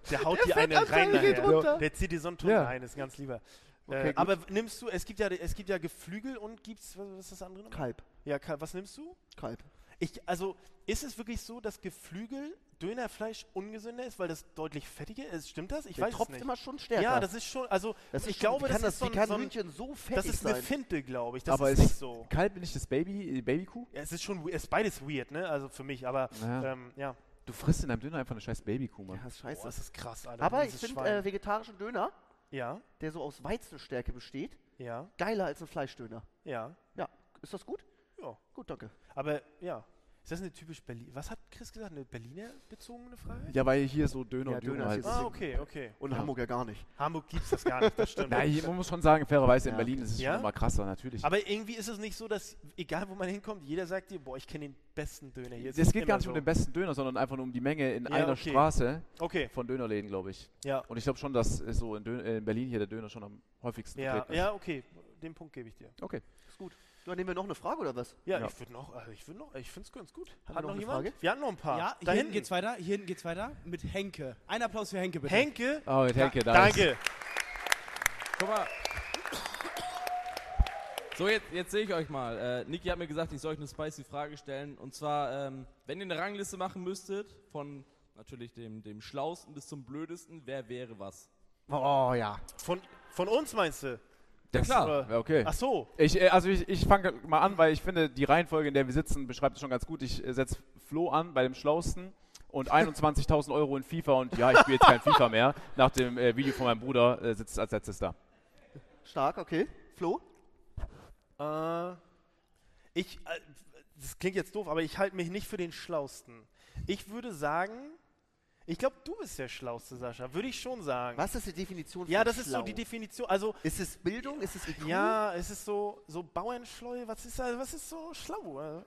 der haut dir eine rein geht nachher. runter. Der zieht dir so einen Ton Ja. rein, ist ganz lieber. Okay, äh, aber nimmst du, es gibt ja, es gibt ja Geflügel und gibt's, was ist das andere? noch? Kalb. Ja, Ka- was nimmst du? Kalb. Ich, also, ist es wirklich so, dass Geflügel, Dönerfleisch ungesünder ist, weil das deutlich fettiger ist? Stimmt das? Ich Der weiß es tropft nicht. immer schon stärker. ja, das ist schon, also, Das ich schon, glaube, wie kann das ist so wie ein, kann so ein Hühnchen so fettig das ist eine sein? Finte, glaube ich. Das aber ist ist nicht so. Kalb bin ich das Baby, die Babykuh? Ja, es ist schon, es ist beides weird, ne? Also für mich, aber Ja. ähm, ja. Du frisst in deinem Döner einfach eine scheiß Babykuh, Mann. Ja, das ist Boah, scheiße. das ist krass, Alter. aber ich finde äh, vegetarischen Döner, ja, der so aus Weizenstärke besteht, ja, geiler als ein Fleischdöner. ja, Ja, ist das gut? ja. Gut, danke. Aber ja. Ist das eine typisch Berlin? Was hat Chris gesagt? Eine Berliner bezogene Frage? Ja, weil hier so Döner Ja, und Döner halt. Ah, okay, okay. Und Ja. Hamburg ja gar nicht. Hamburg gibt es das gar nicht, das stimmt. Na, hier, man muss schon sagen, fairerweise in Ja. Berlin ist es Ja? schon immer krasser, natürlich. Aber irgendwie ist es nicht so, dass, egal wo man hinkommt, jeder sagt dir, boah, ich kenne den besten Döner hier. es geht gar nicht so. um den besten Döner, sondern einfach nur um die Menge in Ja, einer okay. Straße Okay, von Dönerläden, glaube ich. ja. Und ich glaube schon, dass so in, Dön in Berlin hier der Döner schon am häufigsten Ja, ist. ja, okay. Den Punkt gebe ich dir. Okay. Ist gut. Ja, nehmen wir noch eine Frage oder was? Ja, Ja. ich würde noch, also ich würde noch, ich finde es ganz gut. Haben wir Hat noch noch eine jemand? Frage? Wir hatten noch ein paar. Ja, da hier hinten hinten geht's weiter. Hier hinten geht's weiter mit Henke. Ein Applaus für Henke, bitte. Henke. Oh, mit Henke, da Danke. Guck mal. So, jetzt, jetzt sehe ich euch mal. Äh, Niki hat mir gesagt, ich soll euch eine spicy Frage stellen. Und zwar, ähm, wenn ihr eine Rangliste machen müsstet, von natürlich dem, dem Schlausten bis zum Blödesten, wer wäre was? Oh ja. Von, von uns meinst du? Ja, klar. Oder- Ja, okay. Ach so. Ich, äh, also ich, ich fange mal an, weil ich finde, die Reihenfolge, in der wir sitzen, beschreibt es schon ganz gut. Ich äh, setze Flo an bei dem Schlausten und 21.000 Euro in FIFA und ja, ich spiele jetzt kein FIFA mehr. Nach dem äh, Video von meinem Bruder äh, sitzt als letztes da. Stark, okay. Flo? Äh, ich, äh, das klingt jetzt doof, aber ich halte mich nicht für den Schlausten. Ich würde sagen, ich glaube, du bist der Schlauste, Sascha. Würde ich schon sagen. Was ist die Definition von Ja, das ist schlau? so die Definition. Also, Ist es Bildung? Ist es IQ? ja, es ist so, so Bauernschleu. Was ist, das- was ist so schlau? äh?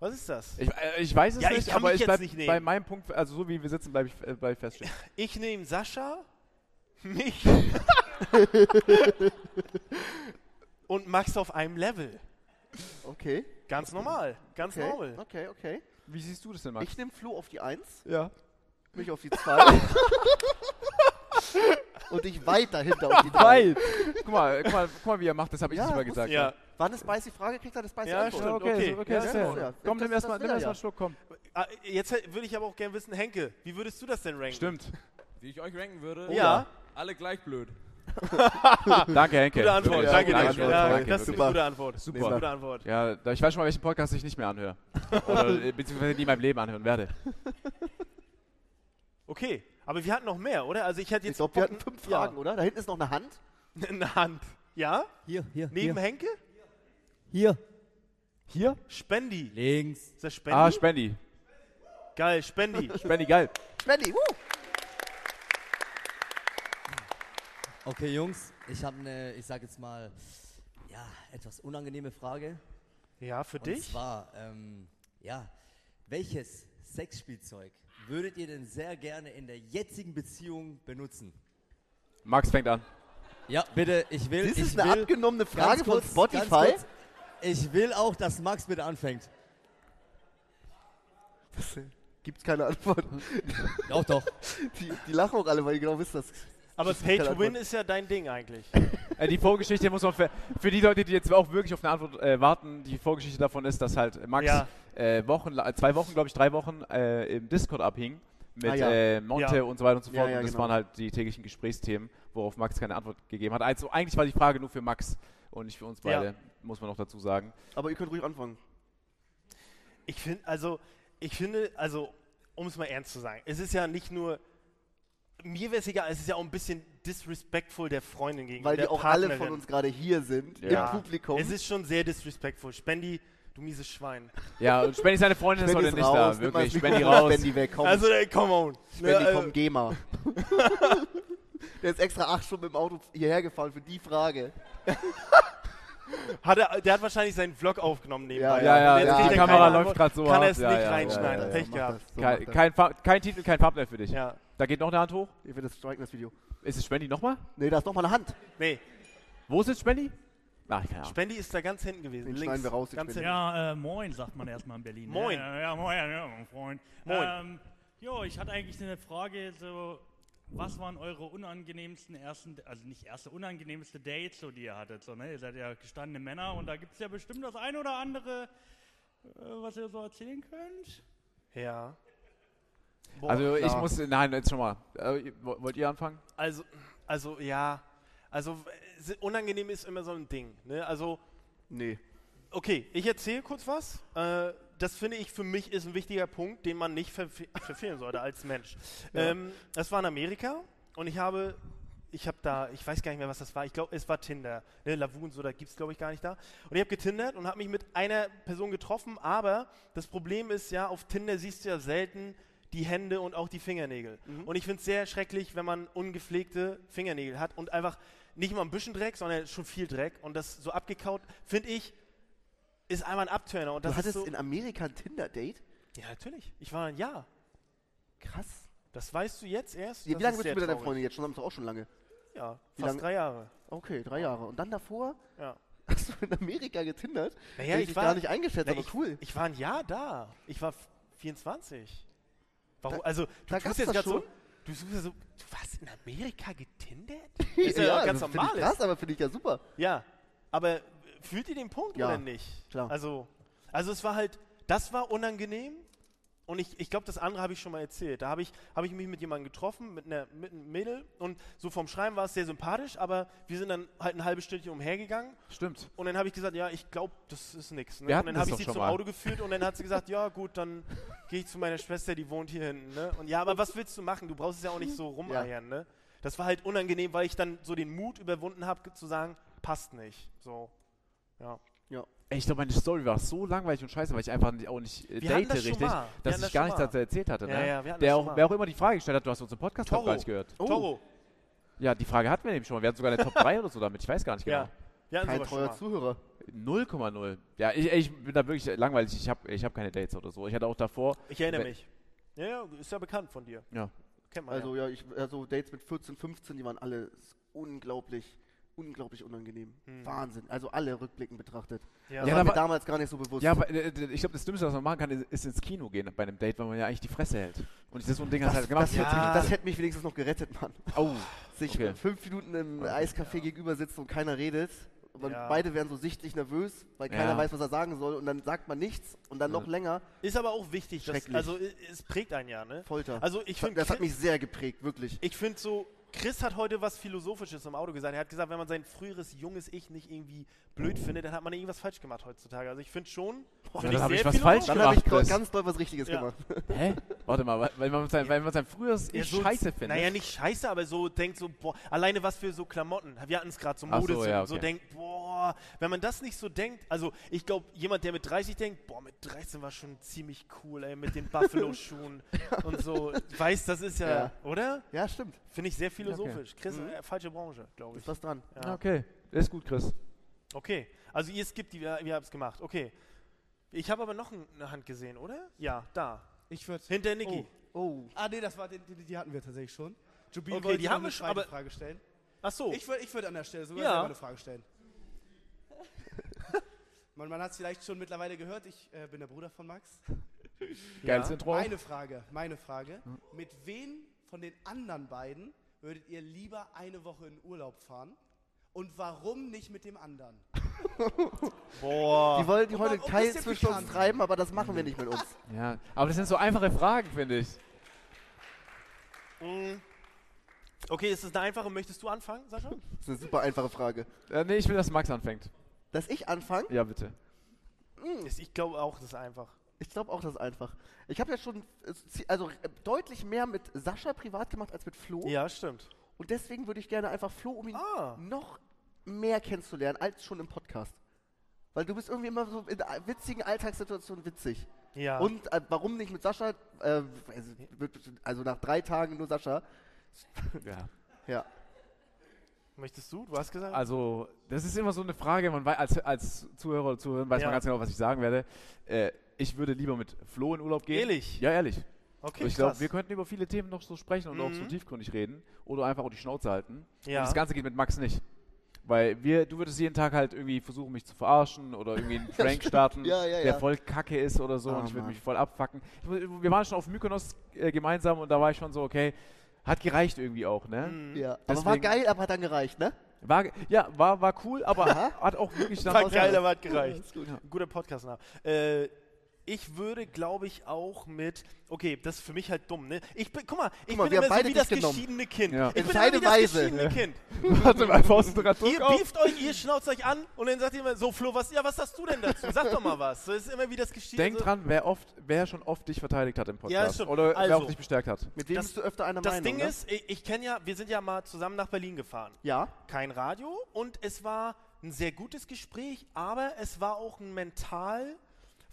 Was ist das? Ich, äh, ich weiß es Ja, ich nicht, kann aber mich ich jetzt bleib nicht nehmen. bei meinem Punkt, also so wie wir sitzen, bleibe ich äh, bleib feststehen. Ich nehme Sascha, mich und Max auf einem Level. Okay. Ganz normal, ganz Okay, normal. okay, okay. Wie siehst du das denn, Max? Ich nehme Flo auf die 1, ja. Mich auf die 2 und dich weiter hinter auf die 3. Weit! guck, mal, guck, mal, guck mal, wie er macht, das habe ich Ja, nicht mal gesagt. Ja, War eine spicy Frage, kriegt er eine spicy Ja, Antwort? stimmt. okay, okay. okay, Ja, ist ja, ja. Komm, Das- nimm erstmal er erst mal ja. einen Schluck, komm. Ah, jetzt würde ich aber auch gerne wissen, Henke, wie würdest du das denn ranken? Stimmt. Wie ich euch ranken würde? Ja. Alle gleich blöd. Danke, Henke. Gute Antwort, Wirklich, danke dir. Antwort, Ja, danke, das ist eine gute Antwort. Super. Gute Antwort. Ja, ich weiß schon mal, welchen Podcast ich nicht mehr anhöre. Oder äh, beziehungsweise nie in meinem Leben anhören werde. Okay, aber wir hatten noch mehr, oder? Also ich hätte Ich jetzt glaube, wir hatten fünf Fragen, ja. oder? Da hinten ist noch eine Hand. Eine Hand. Ja? Hier, hier, Neben hier. Henke? Hier. Hier? Spendi. Links. Ist das Spendi? Ah, Spendi. Geil, Spendi. Spendi, geil. Spendi, wuh! Okay, Jungs, ich habe eine, ich sage jetzt mal, ja, etwas unangenehme Frage. ja, für Und dich? zwar, ähm, ja, welches Sexspielzeug würdet ihr denn sehr gerne in der jetzigen Beziehung benutzen? Max fängt an. Ja, bitte, ich will, Das ich ist eine will, abgenommene Frage von kurz, Spotify. ganz kurz, ich will auch, dass Max bitte anfängt. Gibt's keine Antwort. Doch, doch. Die, die lachen auch alle, weil die genau wissen, dass. Aber das ist Pay keine to Win Antwort. ist ja dein Ding eigentlich. Äh, die Vorgeschichte muss man für, für die Leute, die jetzt auch wirklich auf eine Antwort äh, warten, die Vorgeschichte davon ist, dass halt Max Ja. äh, Wochen, zwei Wochen, glaube ich, drei Wochen äh, im Discord abhing mit Ah, ja. äh, Monte Ja. und so weiter und so fort. und das genau. waren halt die täglichen Gesprächsthemen, worauf Max keine Antwort gegeben hat. Also eigentlich war die Frage nur für Max und nicht für uns beide, muss man noch dazu sagen. Aber ihr könnt ruhig anfangen. Ich finde, also, ich finde, also, um es mal ernst zu sagen, es ist ja nicht nur, mir wäre es egal, es ist ja auch ein bisschen disrespectful der Freundin gegenüber. Weil die auch alle Partnerin. von uns gerade hier sind, Ja. im Publikum. Es ist schon sehr disrespectful. Spendi, du mieses Schwein. Ja, und Spendi seine Freundin ist Spendi heute ist nicht da. raus, mal Wirklich, Spendi raus. Spendi weg, komm. Also, ey, come on. Spendi, Ja, komm, äh, geh mal. Der ist extra acht Stunden im Auto hierher gefahren für die Frage. Hat er, der hat wahrscheinlich seinen Vlog aufgenommen nebenbei. Ja, ja, ja, kriegt die er Kamera läuft grad so Kann er es Ja, nicht ja, ja, reinschneiden. ja, ja, Pech gehabt. so Kein, kein, kein Titel, kein Thumbnail für dich. Ja. Da geht noch eine Hand hoch. Ich will das striken, das Video. Ist es Spendi nochmal? Nee, da ist noch mal eine Hand. Nee, Wo ist jetzt Spendi? Ach, keine Ahnung. Spendi ist da ganz hinten gewesen. Den links. schneiden wir raus, den Ganz Spendi. Ja, äh, moin, sagt man erstmal in Berlin. Moin. Ja, ja, moin, ja, mein Freund. Moin. Ähm, jo, ich hatte eigentlich eine Frage, so, was waren eure unangenehmsten ersten, also nicht erste, unangenehmste Dates, so die ihr hattet, so, ne? Ihr seid ja gestandene Männer und da gibt es ja bestimmt das ein oder andere, äh, was ihr so erzählen könnt. Ja. Boah, Also ich klar. muss, nein, jetzt schon mal. Äh, wo- wollt ihr anfangen? Also, also ja. Also unangenehm ist immer so ein Ding. Ne? Also, Nee. okay, ich erzähle kurz was. Äh, das finde ich für mich ist ein wichtiger Punkt, den man nicht verfe verfehlen sollte als Mensch. Ähm, das war in Amerika und ich habe, ich habe da, ich weiß gar nicht mehr, was das war. Ich glaube, es war Tinder. Ne? Lavu so, da gibt es glaube ich gar nicht da. Und ich habe getindert und habe mich mit einer Person getroffen, aber das Problem ist ja, auf Tinder siehst du ja selten die Hände und auch die Fingernägel. Und ich finde es sehr schrecklich, wenn man ungepflegte Fingernägel hat und einfach nicht mal ein bisschen Dreck, sondern schon viel Dreck und das so abgekaut, finde ich, ist einmal ein Abturner. Und das Du hattest so, in Amerika ein Tinder-Date? ja, natürlich. Ich war ein Jahr. Krass. Das weißt du jetzt erst? Wie Das lange ist bist du mit deiner. Freundin jetzt schon? Haben auch schon lange. Ja, Wie fast lange? drei Jahre. Okay, drei Jahre. Und dann davor Ja. hast du in Amerika getindert? Naja, ich dich war- gar nicht eingeschätzt, Na, aber ich, cool. Ich war ein Jahr da. Ich war f- 24. Warum? Da- also, du tust jetzt gerade so. Du suchst ja so. Du warst in Amerika getindert? Das ist ja, ja, ganz das finde normal. krass, aber finde ich ja super. Ja, aber fühlt ihr den Punkt Ja, oder nicht? klar. Also, also es war halt, das war unangenehm und ich, ich glaube, das andere habe ich schon mal erzählt. Da habe ich, habe ich mich mit jemandem getroffen, mit, einer, mit einem Mädel und so vom Schreiben war es sehr sympathisch, aber wir sind dann halt ein halbes Stündchen umhergegangen Stimmt. und dann habe ich gesagt, ja, ich glaube, das ist nichts. Ne? Und dann habe ich sie zum mal. Auto geführt und dann hat sie gesagt, ja gut, dann gehe ich zu meiner Schwester, die wohnt hier hinten. Ne? Und ja, aber was willst du machen? Du brauchst es ja auch nicht so rumeiern. Ne? Das war halt unangenehm, weil ich dann so den Mut überwunden habe, zu sagen, passt nicht. So, ja. Ey, ich glaube, meine Story war so langweilig und scheiße, weil ich einfach nicht, auch nicht äh, date das richtig, dass ich das gar nichts dazu erzählt hatte. Ja, Ne? ja, wir Der auch, wer auch immer die Frage gestellt hat, du hast unseren Podcast Toro. gar nicht gehört. Oh. Toro. Ja, die Frage hatten wir eben schon. Wir hatten sogar eine Top 3 oder so damit. Ich weiß gar nicht genau. Ja. Kein treuer. Zuhörer. 0,0. Ja, ich, ich bin da wirklich langweilig. Ich habe ich hab keine Dates oder so. Ich hatte auch davor. Ich erinnere mich. Ja, ja, ist ja bekannt von dir. Ja. Kennt man Also ja. ja, ich, also Dates mit 14, 15, die waren alle unglaublich, unglaublich unangenehm. Hm. Wahnsinn. Also alle rückblickend betrachtet. Ja. Das Ja, war da mir damals gar nicht so bewusst. Ja, aber äh, ich glaube, das Dümmste, was man machen kann, ist, ist ins Kino gehen bei einem Date, weil man ja eigentlich die Fresse hält. Und das ist so ein Ding, das, halt gemacht. das, hätte Ja. mich, das hätte mich wenigstens noch gerettet, Mann. oh, Sich Okay. fünf Minuten im Eiscafé gegenüber sitzen und keiner redet. Man, Ja. beide werden so sichtlich nervös, weil keiner Ja. weiß, was er sagen soll. Und dann sagt man nichts und dann Ja. noch länger. Ist aber auch wichtig. Dass, also es prägt einen ja, ne? Folter. Also ich finde, das hat mich sehr geprägt, wirklich. ich finde so, Chris hat heute was Philosophisches im Auto gesagt. Er hat gesagt, wenn man sein früheres junges Ich nicht irgendwie blöd findet, dann hat man irgendwas falsch gemacht heutzutage. Also ich finde schon, Ja, find dann hab ich sehr was philosophisch. falsch Dann habe ich gemacht, Chris. ganz doll was Richtiges Ja. gemacht. hä? Warte mal, weil- man sein, weil man sein früheres Ja, Ich so- scheiße findet. Naja, nicht scheiße, aber so denkt so, boah, alleine was für so Klamotten. Wir hatten es gerade so so, Mode, so, ja, so okay. denkt, boah, wenn man das nicht so denkt, also ich glaube, jemand, der mit 30 denkt, boah, mit 13 war schon ziemlich cool, ey, mit den Buffalo-Schuhen und so, weiß, das ist ja, Ja. oder? Ja, stimmt. Finde ich sehr philosophisch. Chris, Mhm. äh, falsche Branche, glaube ich. Ist was dran. Ja. Okay, ist gut, Chris. Okay, also ihr skippt die, wir, wir haben es gemacht. Okay. Ich habe aber noch ein- eine Hand gesehen, oder? Ja, da. Ich würde. Hinter Niki. Oh. Ah, nee, das war, die, die, die hatten wir tatsächlich schon. Jubil Okay, wollte die haben eine wir schon, zweite aber- Frage stellen. Ach so. Ich würde ich würd an der Stelle sogar Ja. eine Frage stellen. man man hat es vielleicht schon mittlerweile gehört, ich äh, bin der Bruder von Max. Geiles Ja. Intro. Meine Frage, meine Frage. Mit wem von den anderen beiden würdet ihr lieber eine Woche in Urlaub fahren? Und warum nicht mit dem anderen? Boah. Die wollen die heute Keil zwischen uns treiben, aber das machen wir nicht mit uns. Ja, aber das sind so einfache Fragen, finde ich. Mm. Okay, ist das eine einfache? Möchtest du anfangen, Sascha? Das ist eine super einfache Frage. Äh, nee, ich will, dass Max anfängt. Dass ich anfange? Ja, bitte. Ist- Ich glaube auch, das ist einfach. Ich glaube auch, das ist einfach. Ich habe ja schon äh, also äh, deutlich mehr mit Sascha privat gemacht als mit Flo. Ja, stimmt. Und deswegen würde ich gerne einfach Flo, um ihn Ah. noch mehr kennenzulernen, als schon im Podcast. Weil du bist irgendwie immer so in witzigen Alltagssituationen witzig. Ja. Und äh, warum nicht mit Sascha? Äh, also, also nach drei Tagen nur Sascha. Ja. Ja. Möchtest du? Du hast gesagt? Also, das ist immer so eine Frage, man weiß, als, als Zuhörer oder Zuhörerin weiß Ja. man ganz genau, was ich sagen werde. Äh, ich würde lieber mit Flo in Urlaub gehen. Ehrlich? Ja, ehrlich. okay, ich glaube, wir könnten über viele Themen noch so sprechen und auch so Mhm. tiefgründig reden. Oder einfach auch die Schnauze halten. Ja. Und das Ganze geht mit Max nicht. Weil wir, du würdest jeden Tag halt irgendwie versuchen, mich zu verarschen oder irgendwie einen Prank starten, Ja, ja, der ja. voll kacke ist oder so Oh, und ich würde Mann. mich voll abfacken. Wir waren schon auf Mykonos äh, gemeinsam und da war ich schon so, okay, hat gereicht irgendwie auch, ne? Mhm. ja. Aber war Deswegen- geil, aber hat dann gereicht, ne? War, ge- ja, war, war cool, aber hat auch wirklich dann War geil, aber hat gereicht. gut. Ein guter Podcast nach. Äh, ich würde, glaube ich, auch mit. Okay, das ist für mich halt dumm, ne? Ich bin, guck mal, ich mal, bin wir haben immer so beide wie das genommen. geschiedene Kind. Ja. Ich bin immer wie das weise. geschiedene Kind. Warte mal, Faust Draht Ihr auf. bieft euch, ihr schnauzt euch an und dann sagt ihr immer, so Flo, was, ja, was hast du denn dazu? Sag doch mal was. Das ist immer wie das geschiedene. Denk dran, wer oft, wer schon oft dich verteidigt hat im Ja, Podcast. stimmt. Oder wer Also, auch dich bestärkt hat. Mit wem Das- bist du öfter einer Das Meinung, Ding ne? ist, ich, ich kenne ja, wir sind ja mal zusammen nach Berlin gefahren. Ja. Kein Radio und es war ein sehr gutes Gespräch, aber es war auch ein mental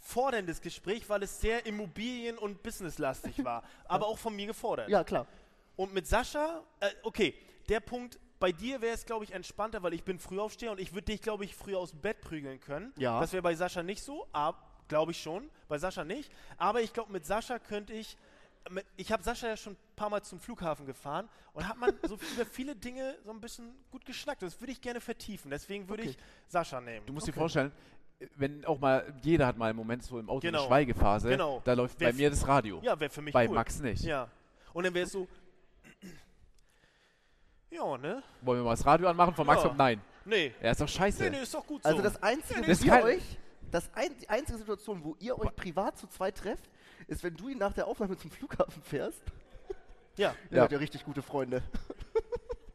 forderndes Gespräch, weil es sehr immobilien- und businesslastig war, aber auch von mir gefordert. Ja, klar. Und mit Sascha, äh, okay, der Punkt, bei dir wäre es, glaube ich, entspannter, weil ich bin Frühaufsteher und ich würde dich, glaube ich, früher aus dem Bett prügeln können. Ja. Das wäre bei Sascha nicht so, glaube ich schon, bei Sascha nicht. Aber ich glaube, mit Sascha könnte ich, mit- ich habe Sascha ja schon ein paar Mal zum Flughafen gefahren und hat man so über viele Dinge so ein bisschen gut geschnackt. Das würde ich gerne vertiefen. Deswegen würde Okay. ich Sascha nehmen. Du musst dir vorstellen, wenn auch mal, jeder hat mal einen Moment so im Auto Genau. eine Schweigephase, Genau. da läuft Wer bei mir das Radio. Ja, wäre für mich bei cool. Max nicht. Ja. Und dann wäre es so, ja, ne? Wollen wir mal das Radio anmachen? Von Max Ja. kommt nein. Nee. Er ist doch scheiße. Nee, nee, ist doch gut so. Also das Einzige, Nee, wo das ihr euch, das ein, die einzige Situation, wo ihr euch privat zu zweit trefft, ist, wenn du ihn nach der Aufnahme zum Flughafen fährst. Ja. Ihr Ja. seid ja richtig gute Freunde.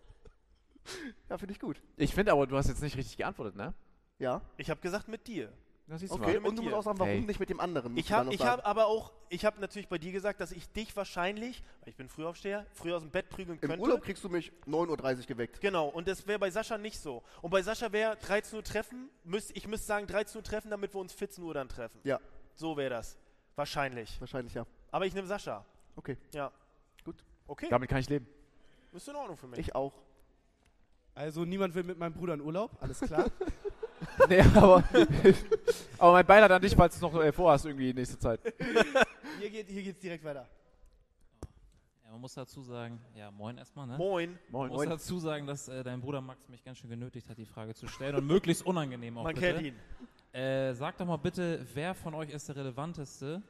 ja, finde ich gut. Ich finde aber, du hast jetzt nicht richtig geantwortet, ne? Ja. Ich habe gesagt mit dir. Das du Okay, und du musst auch sagen, warum Hey. nicht mit dem anderen? Ich habe hab aber auch, ich habe natürlich bei dir gesagt, dass ich dich wahrscheinlich, weil ich bin Frühaufsteher, früh aus dem Bett prügeln Im könnte. Urlaub kriegst du mich 9.30 Uhr geweckt. Genau, und das wäre bei Sascha nicht so. Und bei Sascha wäre 13 Uhr treffen, müsst, ich müsste sagen 13 Uhr treffen, damit wir uns 14 Uhr dann treffen. Ja, So wäre das. Wahrscheinlich. wahrscheinlich ja. Aber ich nehme Sascha. Okay, Ja. Gut. Okay, Damit kann ich leben. ist in Ordnung für mich. ich auch. Also niemand will mit meinem Bruder in Urlaub, alles klar. nee, aber, aber mein Beileid an dich, falls du es noch äh, vorhast, irgendwie in nächster Zeit. hier, geht, hier geht's direkt weiter. Ja, man muss dazu sagen, ja, moin erstmal, ne? Moin. Moin. Man muss dazu sagen, dass äh, dein Bruder Max mich ganz schön genötigt hat, die Frage zu stellen und möglichst unangenehm auch Man bitte. kennt ihn. Äh, sag doch mal bitte, wer von euch ist der relevanteste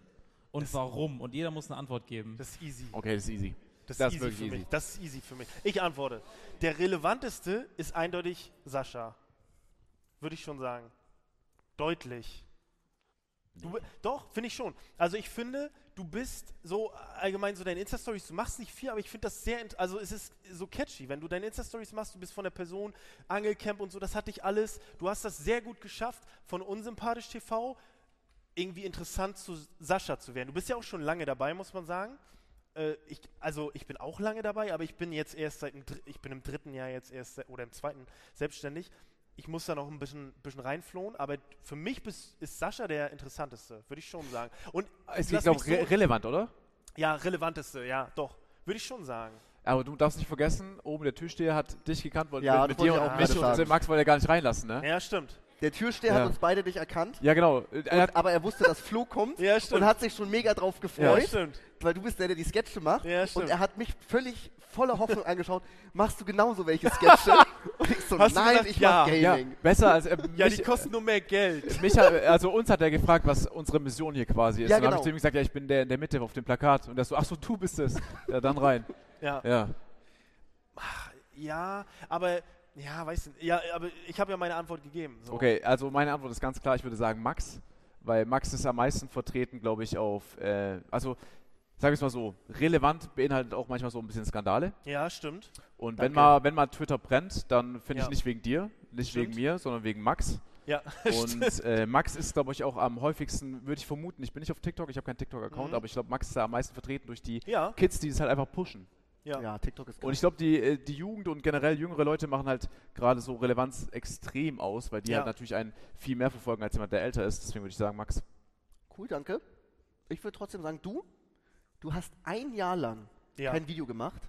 und warum? Und jeder muss eine Antwort geben. Das ist easy. Okay, das ist easy. Das, Das ist easy für wirklich mich. easy. Das ist easy für mich. Ich antworte. Der relevanteste ist eindeutig Sascha. Würde ich schon sagen. Deutlich. Du, doch, finde ich schon. Also ich finde, du bist so allgemein so deine Insta-Stories, du machst nicht viel, aber ich finde das sehr, also es ist so catchy. Wenn du deine Insta-Stories machst, du bist von der Person, Angelcamp und so, das hat dich alles, du hast das sehr gut geschafft, von Unsympathisch TV irgendwie interessant zu Sascha zu werden. Du bist ja auch schon lange dabei, muss man sagen. Äh, ich, also ich bin auch lange dabei, aber ich bin jetzt erst seit ich bin im dritten Jahr jetzt erst oder im zweiten selbstständig. Ich muss da noch ein bisschen, bisschen reinflohen, aber für mich bis, ist Sascha der interessanteste, würde ich schon sagen. Und Es glaube mich ich, re so- relevant, oder? ja, relevanteste, ja, doch, würde ich schon sagen. Aber du darfst nicht vergessen, oben der Türsteher hat dich gekannt, wollte Ja, mit, mit dir und auch mich und. Max wollte er gar nicht reinlassen, ne? Ja, stimmt. Der Türsteher Ja. hat uns beide nicht erkannt, Ja, genau. Er und, aber er wusste, dass Flo kommt Ja, stimmt. und hat sich schon mega drauf Ja, gefreut, stimmt. weil du bist der, der die Sketche macht. Ja, und stimmt. er hat mich völlig voller Hoffnung angeschaut, machst du genauso welche Sketche? und ich so, Hast nein, gesagt, ich ja, mach ja, Gaming. besser als äh, Ja, mich, die kosten nur mehr Geld. mich hat, also uns hat er gefragt, was unsere Mission hier quasi ist. Ja, und dann habe genau. ich zu ihm gesagt, ja, ich bin der in der Mitte auf dem Plakat. Und er so, ach so, du bist es. Ja, dann rein. Ja. Ja. Ja, aber, ja, weißt du, ja, aber ich habe ja meine Antwort gegeben. So. Okay, also meine Antwort ist ganz klar, ich würde sagen Max, weil Max ist am meisten vertreten, glaube ich, auf, äh, also sagen wir es mal so, relevant beinhaltet auch manchmal so ein bisschen Skandale. Ja, stimmt. Und wenn mal, wenn mal Twitter brennt, dann finde Ja. ich nicht wegen dir, nicht Stimmt. wegen mir, sondern wegen Max. Ja, Und äh, Max ist, glaube ich, auch am häufigsten, würde ich vermuten, ich bin nicht auf TikTok, ich habe keinen TikTok-Account, Mhm. aber ich glaube, Max ist da am meisten vertreten durch die ja, Kids, die es halt einfach pushen. Ja. Ja, TikTok ist Und ich glaube, die, äh, die Jugend und generell jüngere Leute machen halt gerade so Relevanz extrem aus, weil die Ja. halt natürlich einen viel mehr verfolgen als jemand, der älter ist. Deswegen würde ich sagen, Max. cool, danke. Ich würde trotzdem sagen, du, du hast ein Jahr lang Ja. kein Video gemacht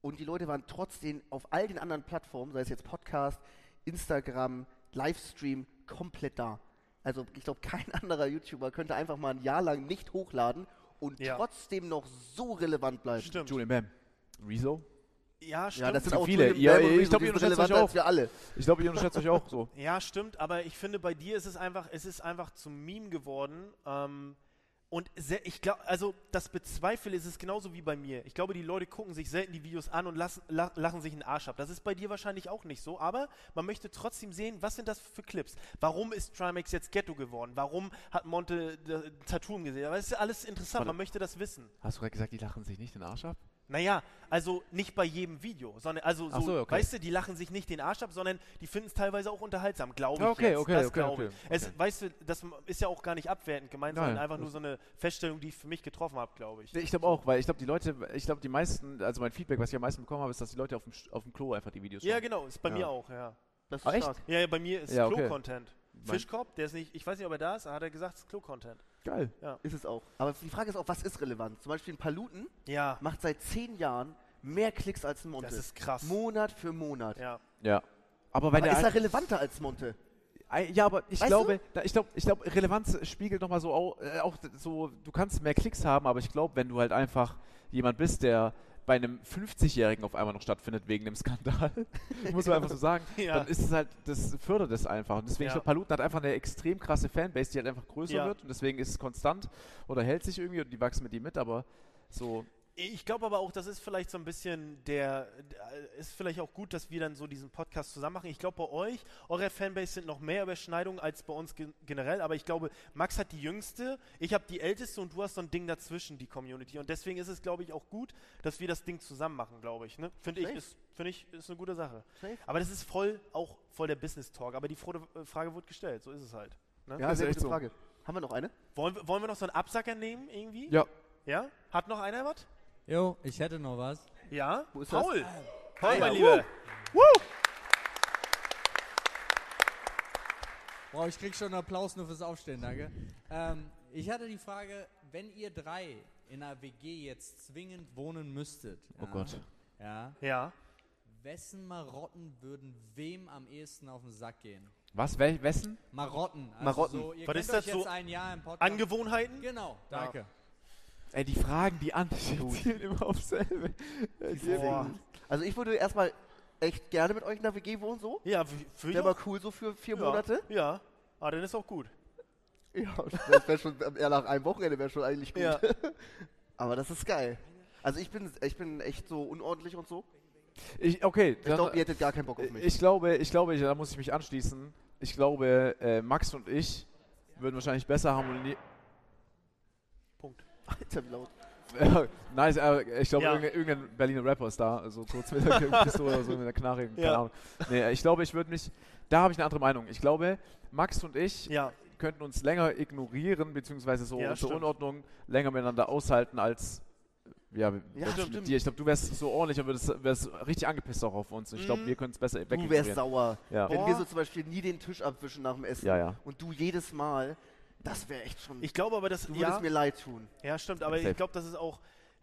und die Leute waren trotzdem auf all den anderen Plattformen, sei es jetzt Podcast, Instagram, Livestream, komplett da. Also ich glaube, kein anderer YouTuber könnte einfach mal ein Jahr lang nicht hochladen und Ja. trotzdem noch so relevant bleiben. Stimmt. Julian Bam. Rezo? Ja, stimmt. Ja, das sind Ja, auch viele. Und ich Rezo, glaub, die ihr unterschätzt euch auch. wir alle. Ich glaube, ihr unterschätzt euch auch so. Ja, stimmt, aber ich finde, bei dir ist es einfach, es ist einfach zum Meme geworden. Ähm, und sehr, ich glaube, also das bezweifle ist es genauso wie bei mir. Ich glaube, die Leute gucken sich selten die Videos an und lassen, la, lachen sich einen Arsch ab. Das ist bei dir wahrscheinlich auch nicht so, aber man möchte trotzdem sehen, was sind das für Clips? Warum ist Trimax jetzt Ghetto geworden? Warum hat Monte äh, Tattoo gesehen? Aber es ist ja alles interessant, Warte. man möchte das wissen. Hast du gerade gesagt, die lachen sich nicht den Arsch ab? Naja, also nicht bei jedem Video, sondern also so, so, okay. weißt du, die lachen sich nicht den Arsch ab, sondern die finden es teilweise auch unterhaltsam, glaube ich. Ja, okay, jetzt. okay, das okay, glaube ich. okay, Es, okay. weißt du, das ist ja auch gar nicht abwertend gemeint, Nein, sondern einfach nur so eine Feststellung, die ich für mich getroffen habe, glaube ich. Ich glaube auch, weil ich glaube, die Leute, ich glaube, die meisten, also mein Feedback, was ich am meisten bekommen habe, ist, dass die Leute auf dem, auf dem Klo einfach die Videos schauen. Ja, genau, ist bei Ja. mir auch, ja. Das ist echt? Ja, ja, bei mir ist Ja, okay. Klo-Content. Fischkorb, der ist nicht, ich weiß nicht, ob er da ist, hat er gesagt, es ist Klo-Content. Geil. Ist es auch. Aber die Frage ist auch, was ist relevant? Zum Beispiel ein Paluten Ja, macht seit zehn Jahren mehr Klicks als ein Monte. das ist krass. Monat für Monat. Ja. Ja. Aber wenn Aber ist er relevanter als Monte? Ja, aber ich Weißt glaube, da, ich glaube, ich glaube, Relevanz spiegelt nochmal so au, äh, auch so, du kannst mehr Klicks haben, aber ich glaube, wenn du halt einfach jemand bist, der bei einem 50-Jährigen auf einmal noch stattfindet wegen dem Skandal, muss man einfach so sagen, Ja. dann ist es halt, das fördert es einfach. Und deswegen, Ja. ich glaube, Paluten hat einfach eine extrem krasse Fanbase, die halt einfach größer Ja. wird und deswegen ist es konstant oder hält sich irgendwie und die wachsen mit ihm mit, aber so, Ich glaube aber auch, das ist vielleicht so ein bisschen der, der- ist vielleicht auch gut, dass wir dann so diesen Podcast zusammen machen. Ich glaube bei euch, eure Fanbase sind noch mehr Überschneidungen als bei uns gen generell, aber ich glaube, Max hat die jüngste, ich habe die älteste und du hast so ein Ding dazwischen, die Community. Und deswegen ist es, glaube ich, auch gut, dass wir das Ding zusammen machen, glaube ich. Ne? Finde ich, ist, finde ich, ist eine gute Sache. Safe. Aber das ist voll, auch voll der Business-Talk. Aber die Frohe- äh, Frage wird gestellt, so ist es halt. Ne? Ja, ist sehr gute so. Frage. Haben wir noch eine? Wollen, wir- wollen wir noch so einen Absacker nehmen irgendwie? ja. Ja? Hat noch einer was? Jo, ich hätte noch was. Ja? Wo ist das? Paul! Paul, Hi, mein ja. Lieber! Boah, ich krieg schon einen Applaus nur fürs Aufstehen, danke. Ähm, ich hatte die Frage, wenn ihr drei in einer WG jetzt zwingend wohnen müsstet. Oh Gott. Ja. Ja. Wessen Marotten würden wem am ehesten auf den Sack gehen? Was, wel, wessen? Marotten. Also Marotten. So, ihr Was kennt ist das euch jetzt so? ein Jahr im Podcast. Angewohnheiten? Genau, danke. Ey, die Fragen, die an, die zielen immer aufs selbe. Also ich würde erstmal echt gerne mit euch in der WG wohnen, so. Ja, für, Wäre mal cool so für vier ja. Monate. Ja. Ah, dann ist auch gut. Ja, das wäre schon, eher nach einem Wochenende wäre schon eigentlich gut. Ja. Aber das ist geil. Also ich bin, ich bin echt so unordentlich und so. Ich, okay, Ich glaube, ihr hättet gar keinen Bock auf mich. Ich glaube, ich glaube, ich, da muss ich mich anschließen. Ich glaube, äh, Max und ich würden wahrscheinlich besser harmonieren. Alter, wie laut. nice, äh, ich glaube, Ja. irgendein, irgendein Berliner Rapper ist da, so kurz mit der Pistole oder so mit der Knarre, keine Ja. Ahnung. Nee, ich glaube, ich würde mich, da habe ich eine andere Meinung. Ich glaube, Max und ich Ja. könnten uns länger ignorieren, beziehungsweise so Ja, unsere. Unordnung länger miteinander aushalten als ja, Ja, stimmt. mit dir. Ich glaube, du wärst so ordentlich und würdest, wärst richtig angepisst auch auf uns. Und ich glaube, Mhm. wir können es besser Du wärst sauer. Ja. Wenn Boah. wir so zum Beispiel nie den Tisch abwischen nach dem Essen ja. und du jedes Mal, das wäre echt schon. Ich glaube aber, dass. du würdest Ja, mir leid tun. ja, stimmt, aber Safe. ich glaube, das ist auch.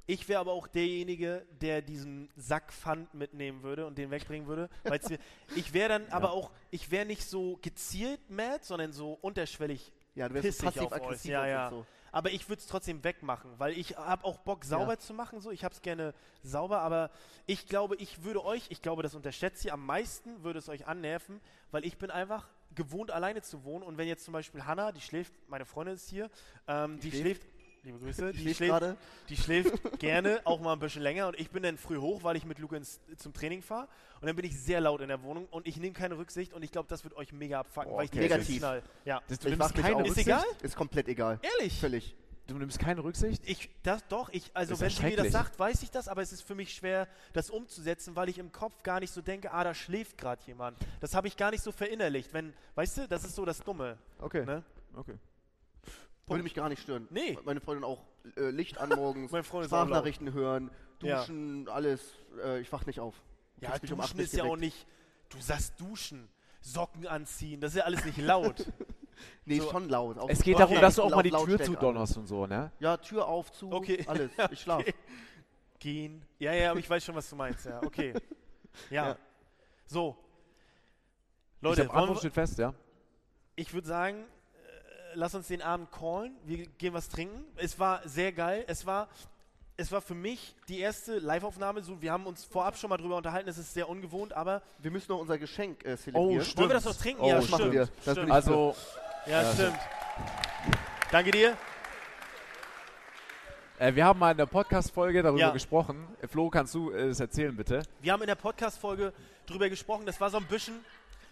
Ich wäre aber auch derjenige, der diesen Sack Pfand mitnehmen würde und den wegbringen würde. mir, ich wäre dann aber auch, ich wäre nicht so gezielt mad, sondern so unterschwellig Ja, du wärst euch. passiv-aggressiv Ja, ja. so. Aber ich würde es trotzdem wegmachen, weil ich habe auch Bock, sauber Ja. zu machen. So. Ich habe es gerne sauber, aber ich glaube, ich würde euch, ich glaube, das unterschätzt ihr, am meisten würde es euch annerven, weil ich bin einfach gewohnt, alleine zu wohnen. Und wenn jetzt zum Beispiel Hanna, die schläft, meine Freundin ist hier, ähm, die, Die schläft, liebe Grüße, die schläft schläft, gerade. die schläft gerne auch mal ein bisschen länger und ich bin dann früh hoch, weil ich mit Luke ins, zum Training fahre und dann bin ich sehr laut in der Wohnung und ich nehme keine Rücksicht und ich glaube, das wird euch mega abfucken, Boah, weil ich okay. Negativ. knall. Ja. Das, du Ich nimmst keine auch. Ist Rücksicht? egal? Ist komplett egal. Ehrlich? Völlig. Du nimmst keine Rücksicht? Ich, das doch, ich, also ja wenn sie mir das sagt, weiß ich das, aber es ist für mich schwer, das umzusetzen, weil ich im Kopf gar nicht so denke, ah, da schläft gerade jemand. Das habe ich gar nicht so verinnerlicht. Wenn, weißt du, das ist so das Dumme. Okay. Ne? okay. Würde mich gar nicht stören. Nee. Meine Freundin auch äh, Licht an morgens, Meine Freundin ist auch laut. Sprachnachrichten hören, Ja. Duschen, alles. Äh, ich wach nicht auf. Ja, mich um duschen ist ja auch nicht. Du sagst duschen, Socken anziehen, das ist ja alles nicht laut. Nee, So. schon laut. Auf Es geht darum, dass du auch mal die Tür Lautstärke zu an. donnerst und so, ne? Ja, Tür auf, zu, Okay. alles. Ich schlaf. Okay. Gehen. Ja, ja, aber ich weiß schon, was du meinst, ja. Okay. Ja. Ja. So. ich Leute, wollen Antwort wir, steht fest, ja. ich würde sagen, äh, lass uns den Abend callen. Wir gehen was trinken. Es war sehr geil. Es war, es war für mich die erste Live-Aufnahme. So, wir haben uns vorab schon mal drüber unterhalten. Es ist sehr ungewohnt, aber Wir müssen noch unser Geschenk äh, zelebrieren. Oh, wollen stimmt. wir das noch trinken? Oh, ja, stimmt. stimmt. ich Also, ja, Ja, stimmt. Danke dir. äh, wir haben mal in der Podcast-Folge darüber Ja. gesprochen. Äh, Flo, kannst du äh, es erzählen, bitte? Wir haben in der Podcast-Folge drüber gesprochen. Das war so ein bisschen,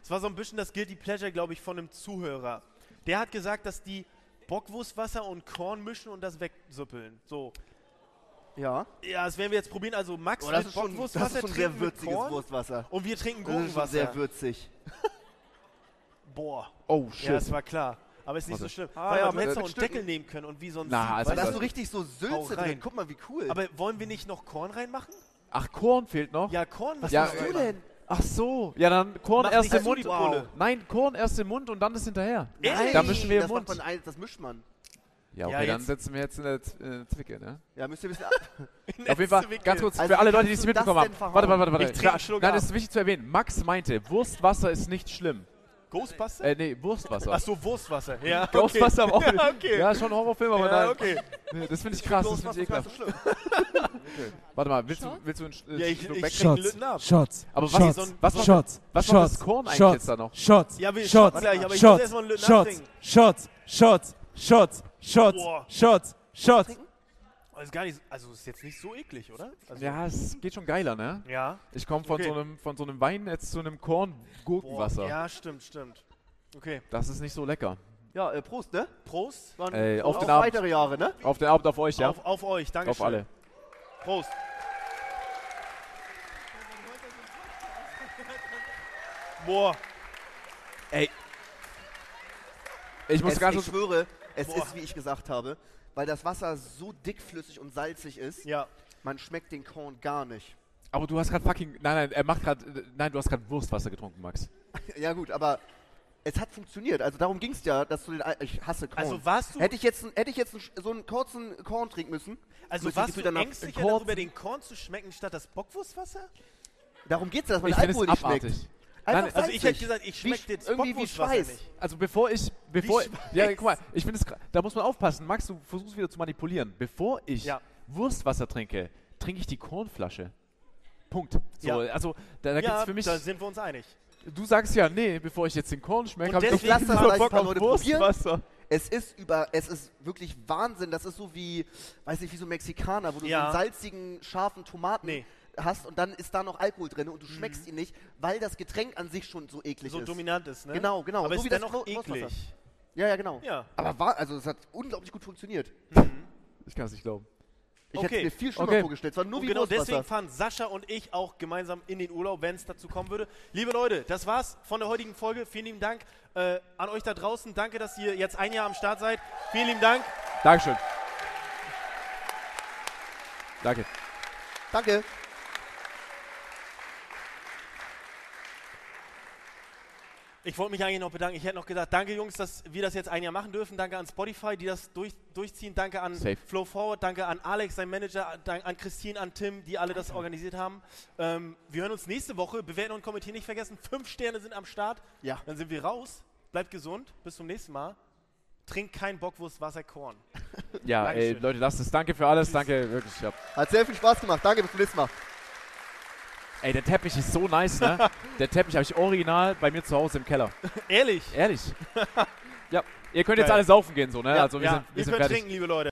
das war so ein bisschen das Guilty Pleasure, glaube ich, von einem Zuhörer. Der hat gesagt, dass die Bockwurstwasser und Korn mischen und das wegsüppeln. So. Ja. Ja, das werden wir jetzt probieren. Also Max Oh, das ist schon, das Bockwurstwasser ist schon sehr trinken mit würziges Wurstwasser. und wir trinken Das ist schon Gurkenwasser. sehr würzig. Boah. Oh, Ja, shit. das war klar. Aber ist nicht Warte. so schlimm. Ah, Weil ja, man hätte auch einen. Deckel nehmen können und wie so ein Na, Sieb, also Weil da hast du? richtig so Sülze rein. drin. Guck mal, wie cool. Aber wollen wir nicht noch Korn reinmachen? Ach, Korn fehlt noch? Ja, Korn. Was Ja, willst äh, du denn? Ach so. Ja, dann Korn Mach erst im Mund. Bulle. Nein, Korn erst im Mund und dann das hinterher. Ehrlich? Da mischen wir im das Mund. macht man ein, das mischt man. Ja, Ja, okay, dann jetzt- setzen wir jetzt in der Z- äh, Zwicke, ne? Ja, müsst ihr wissen. Auf jeden Fall, Zwicke. ganz kurz, Also für alle Leute, die es mitbekommen haben. Warte, warte, warte. Warte. Nein, ab. das ist wichtig zu erwähnen. Max meinte, Wurstwasser ist nicht schlimm. Ghostbuster? Äh, nee, Wurstwasser. Ach so, Wurstwasser. Ja, okay. Ghostbuster aber auch. Ja, okay. Ja, schon ein Horrorfilm, aber Ja, nein. okay. Nee, Das finde ich krass, das finde ich ekelhaft. so schlimm. Warte mal, willst du, willst du einen Sch- äh, Ja, ich, ich ab. Shots. Aber was, Shots. so ein- was, macht, Shots. was macht Shots. das Korn eigentlich Shots. jetzt da noch? Shots. Ja, wir Shots. shotten gleich, aber ich muss Shots. Shots. abtrinken. Shots. Shots. Shots. Shots. Boah. Shots. Shots. Ist gar nicht, also ist jetzt nicht so eklig, oder? Also, Ja, es geht schon geiler, ne? Ja. Ich komme von, Okay. so einem, von so einem Wein jetzt zu einem Boah, Korn-Gurkenwasser. ja, stimmt, stimmt. Okay. Das ist nicht so lecker. Ja, äh, Prost, ne? Prost. Waren Ey, auf auf den Abend. weitere Jahre, ne? Auf den Abend auf euch, ja? Auf, auf euch, danke auf alle. Prost. Boah. Ich muss Es, ganz ich schwöre, es Boah. ist, wie ich gesagt habe, weil das Wasser so dickflüssig und salzig ist, Ja. man schmeckt den Korn gar nicht. Aber du hast gerade fucking. Nein, nein, er macht gerade. Nein, du hast gerade Wurstwasser getrunken, Max. ja gut, aber es hat funktioniert. Also darum ging es ja, dass du den... Ich hasse Korn. Also warst du, Hätte ich jetzt, hätte ich jetzt so einen kurzen Korn trinken müssen, also müsste ich warst du ängstlicher Korn- darüber, den Korn zu schmecken, statt das Bockwurstwasser? darum geht es ja, dass man Ich den Alkohol nicht abartig. schmeckt. Nein, Also ich hätte gesagt, ich schmecke Sch- jetzt irgendwie wie Bockwurstwasser Schweiß. nicht. Also bevor ich, bevor, ja, guck mal, ich finde es, da muss man aufpassen. Max, du versuchst wieder zu manipulieren. Bevor ich Ja. Wurstwasser trinke, trinke ich die Kornflasche. Punkt. So, Ja. also da, da gibt Ja, es für mich. da sind wir uns einig. Du sagst ja, nee, bevor ich jetzt den Korn schmecke, habe ich doch Lass das vielleicht Bock auf. Wurstwasser. Es ist über, es ist wirklich Wahnsinn. Das ist so wie, weiß nicht, wie so Mexikaner, wo du Ja. so einen salzigen, scharfen Tomaten Nee. hast und dann ist da noch Alkohol drin und du schmeckst ihn nicht, weil das Getränk an sich schon so eklig So ist. dominant ist, ne? Genau, genau. Aber So ist wie das dennoch Wurstwasser. eklig. Ja, ja, genau. Ja. Aber war, also es hat unglaublich gut funktioniert. Ich kann es nicht glauben. Ich Okay. hätte mir viel schlimmer Okay. vorgestellt. Es war nur Und wie genau deswegen fahren Sascha und ich auch gemeinsam in den Urlaub, wenn es dazu kommen würde. Liebe Leute, das war's von der heutigen Folge. Vielen lieben Dank äh, an euch da draußen. Danke, dass ihr jetzt ein Jahr am Start seid. Vielen lieben Dank. Dankeschön. Danke. Danke. Ich wollte mich eigentlich noch bedanken. Ich hätte noch gesagt, danke Jungs, dass wir das jetzt ein Jahr machen dürfen. Danke an Spotify, die das durch, durchziehen. Danke an Safe. Flow Forward. Danke an Alex, sein Manager. Danke an Christine, an Tim, die alle das organisiert haben. Ähm, wir hören uns nächste Woche. Bewerten und kommentieren nicht vergessen. Fünf Sterne sind am Start. Ja. Dann sind wir raus. Bleibt gesund. Bis zum nächsten Mal. Trinkt kein Bockwurst, Wasser, Korn. Ja, ey. Leute, lasst es. Danke für alles. Danke, wirklich. Ja. Hat sehr viel Spaß gemacht. Danke, bis zum nächsten Mal. Ey, der Teppich ist so nice, ne? der Teppich habe ich original bei mir zu Hause im Keller. Ehrlich. Ehrlich. ja. Ihr könnt jetzt alle saufen gehen, so, ne? Ja, also wir ja. sind, wir Ihr sind könnt fertig. trinken, liebe Leute.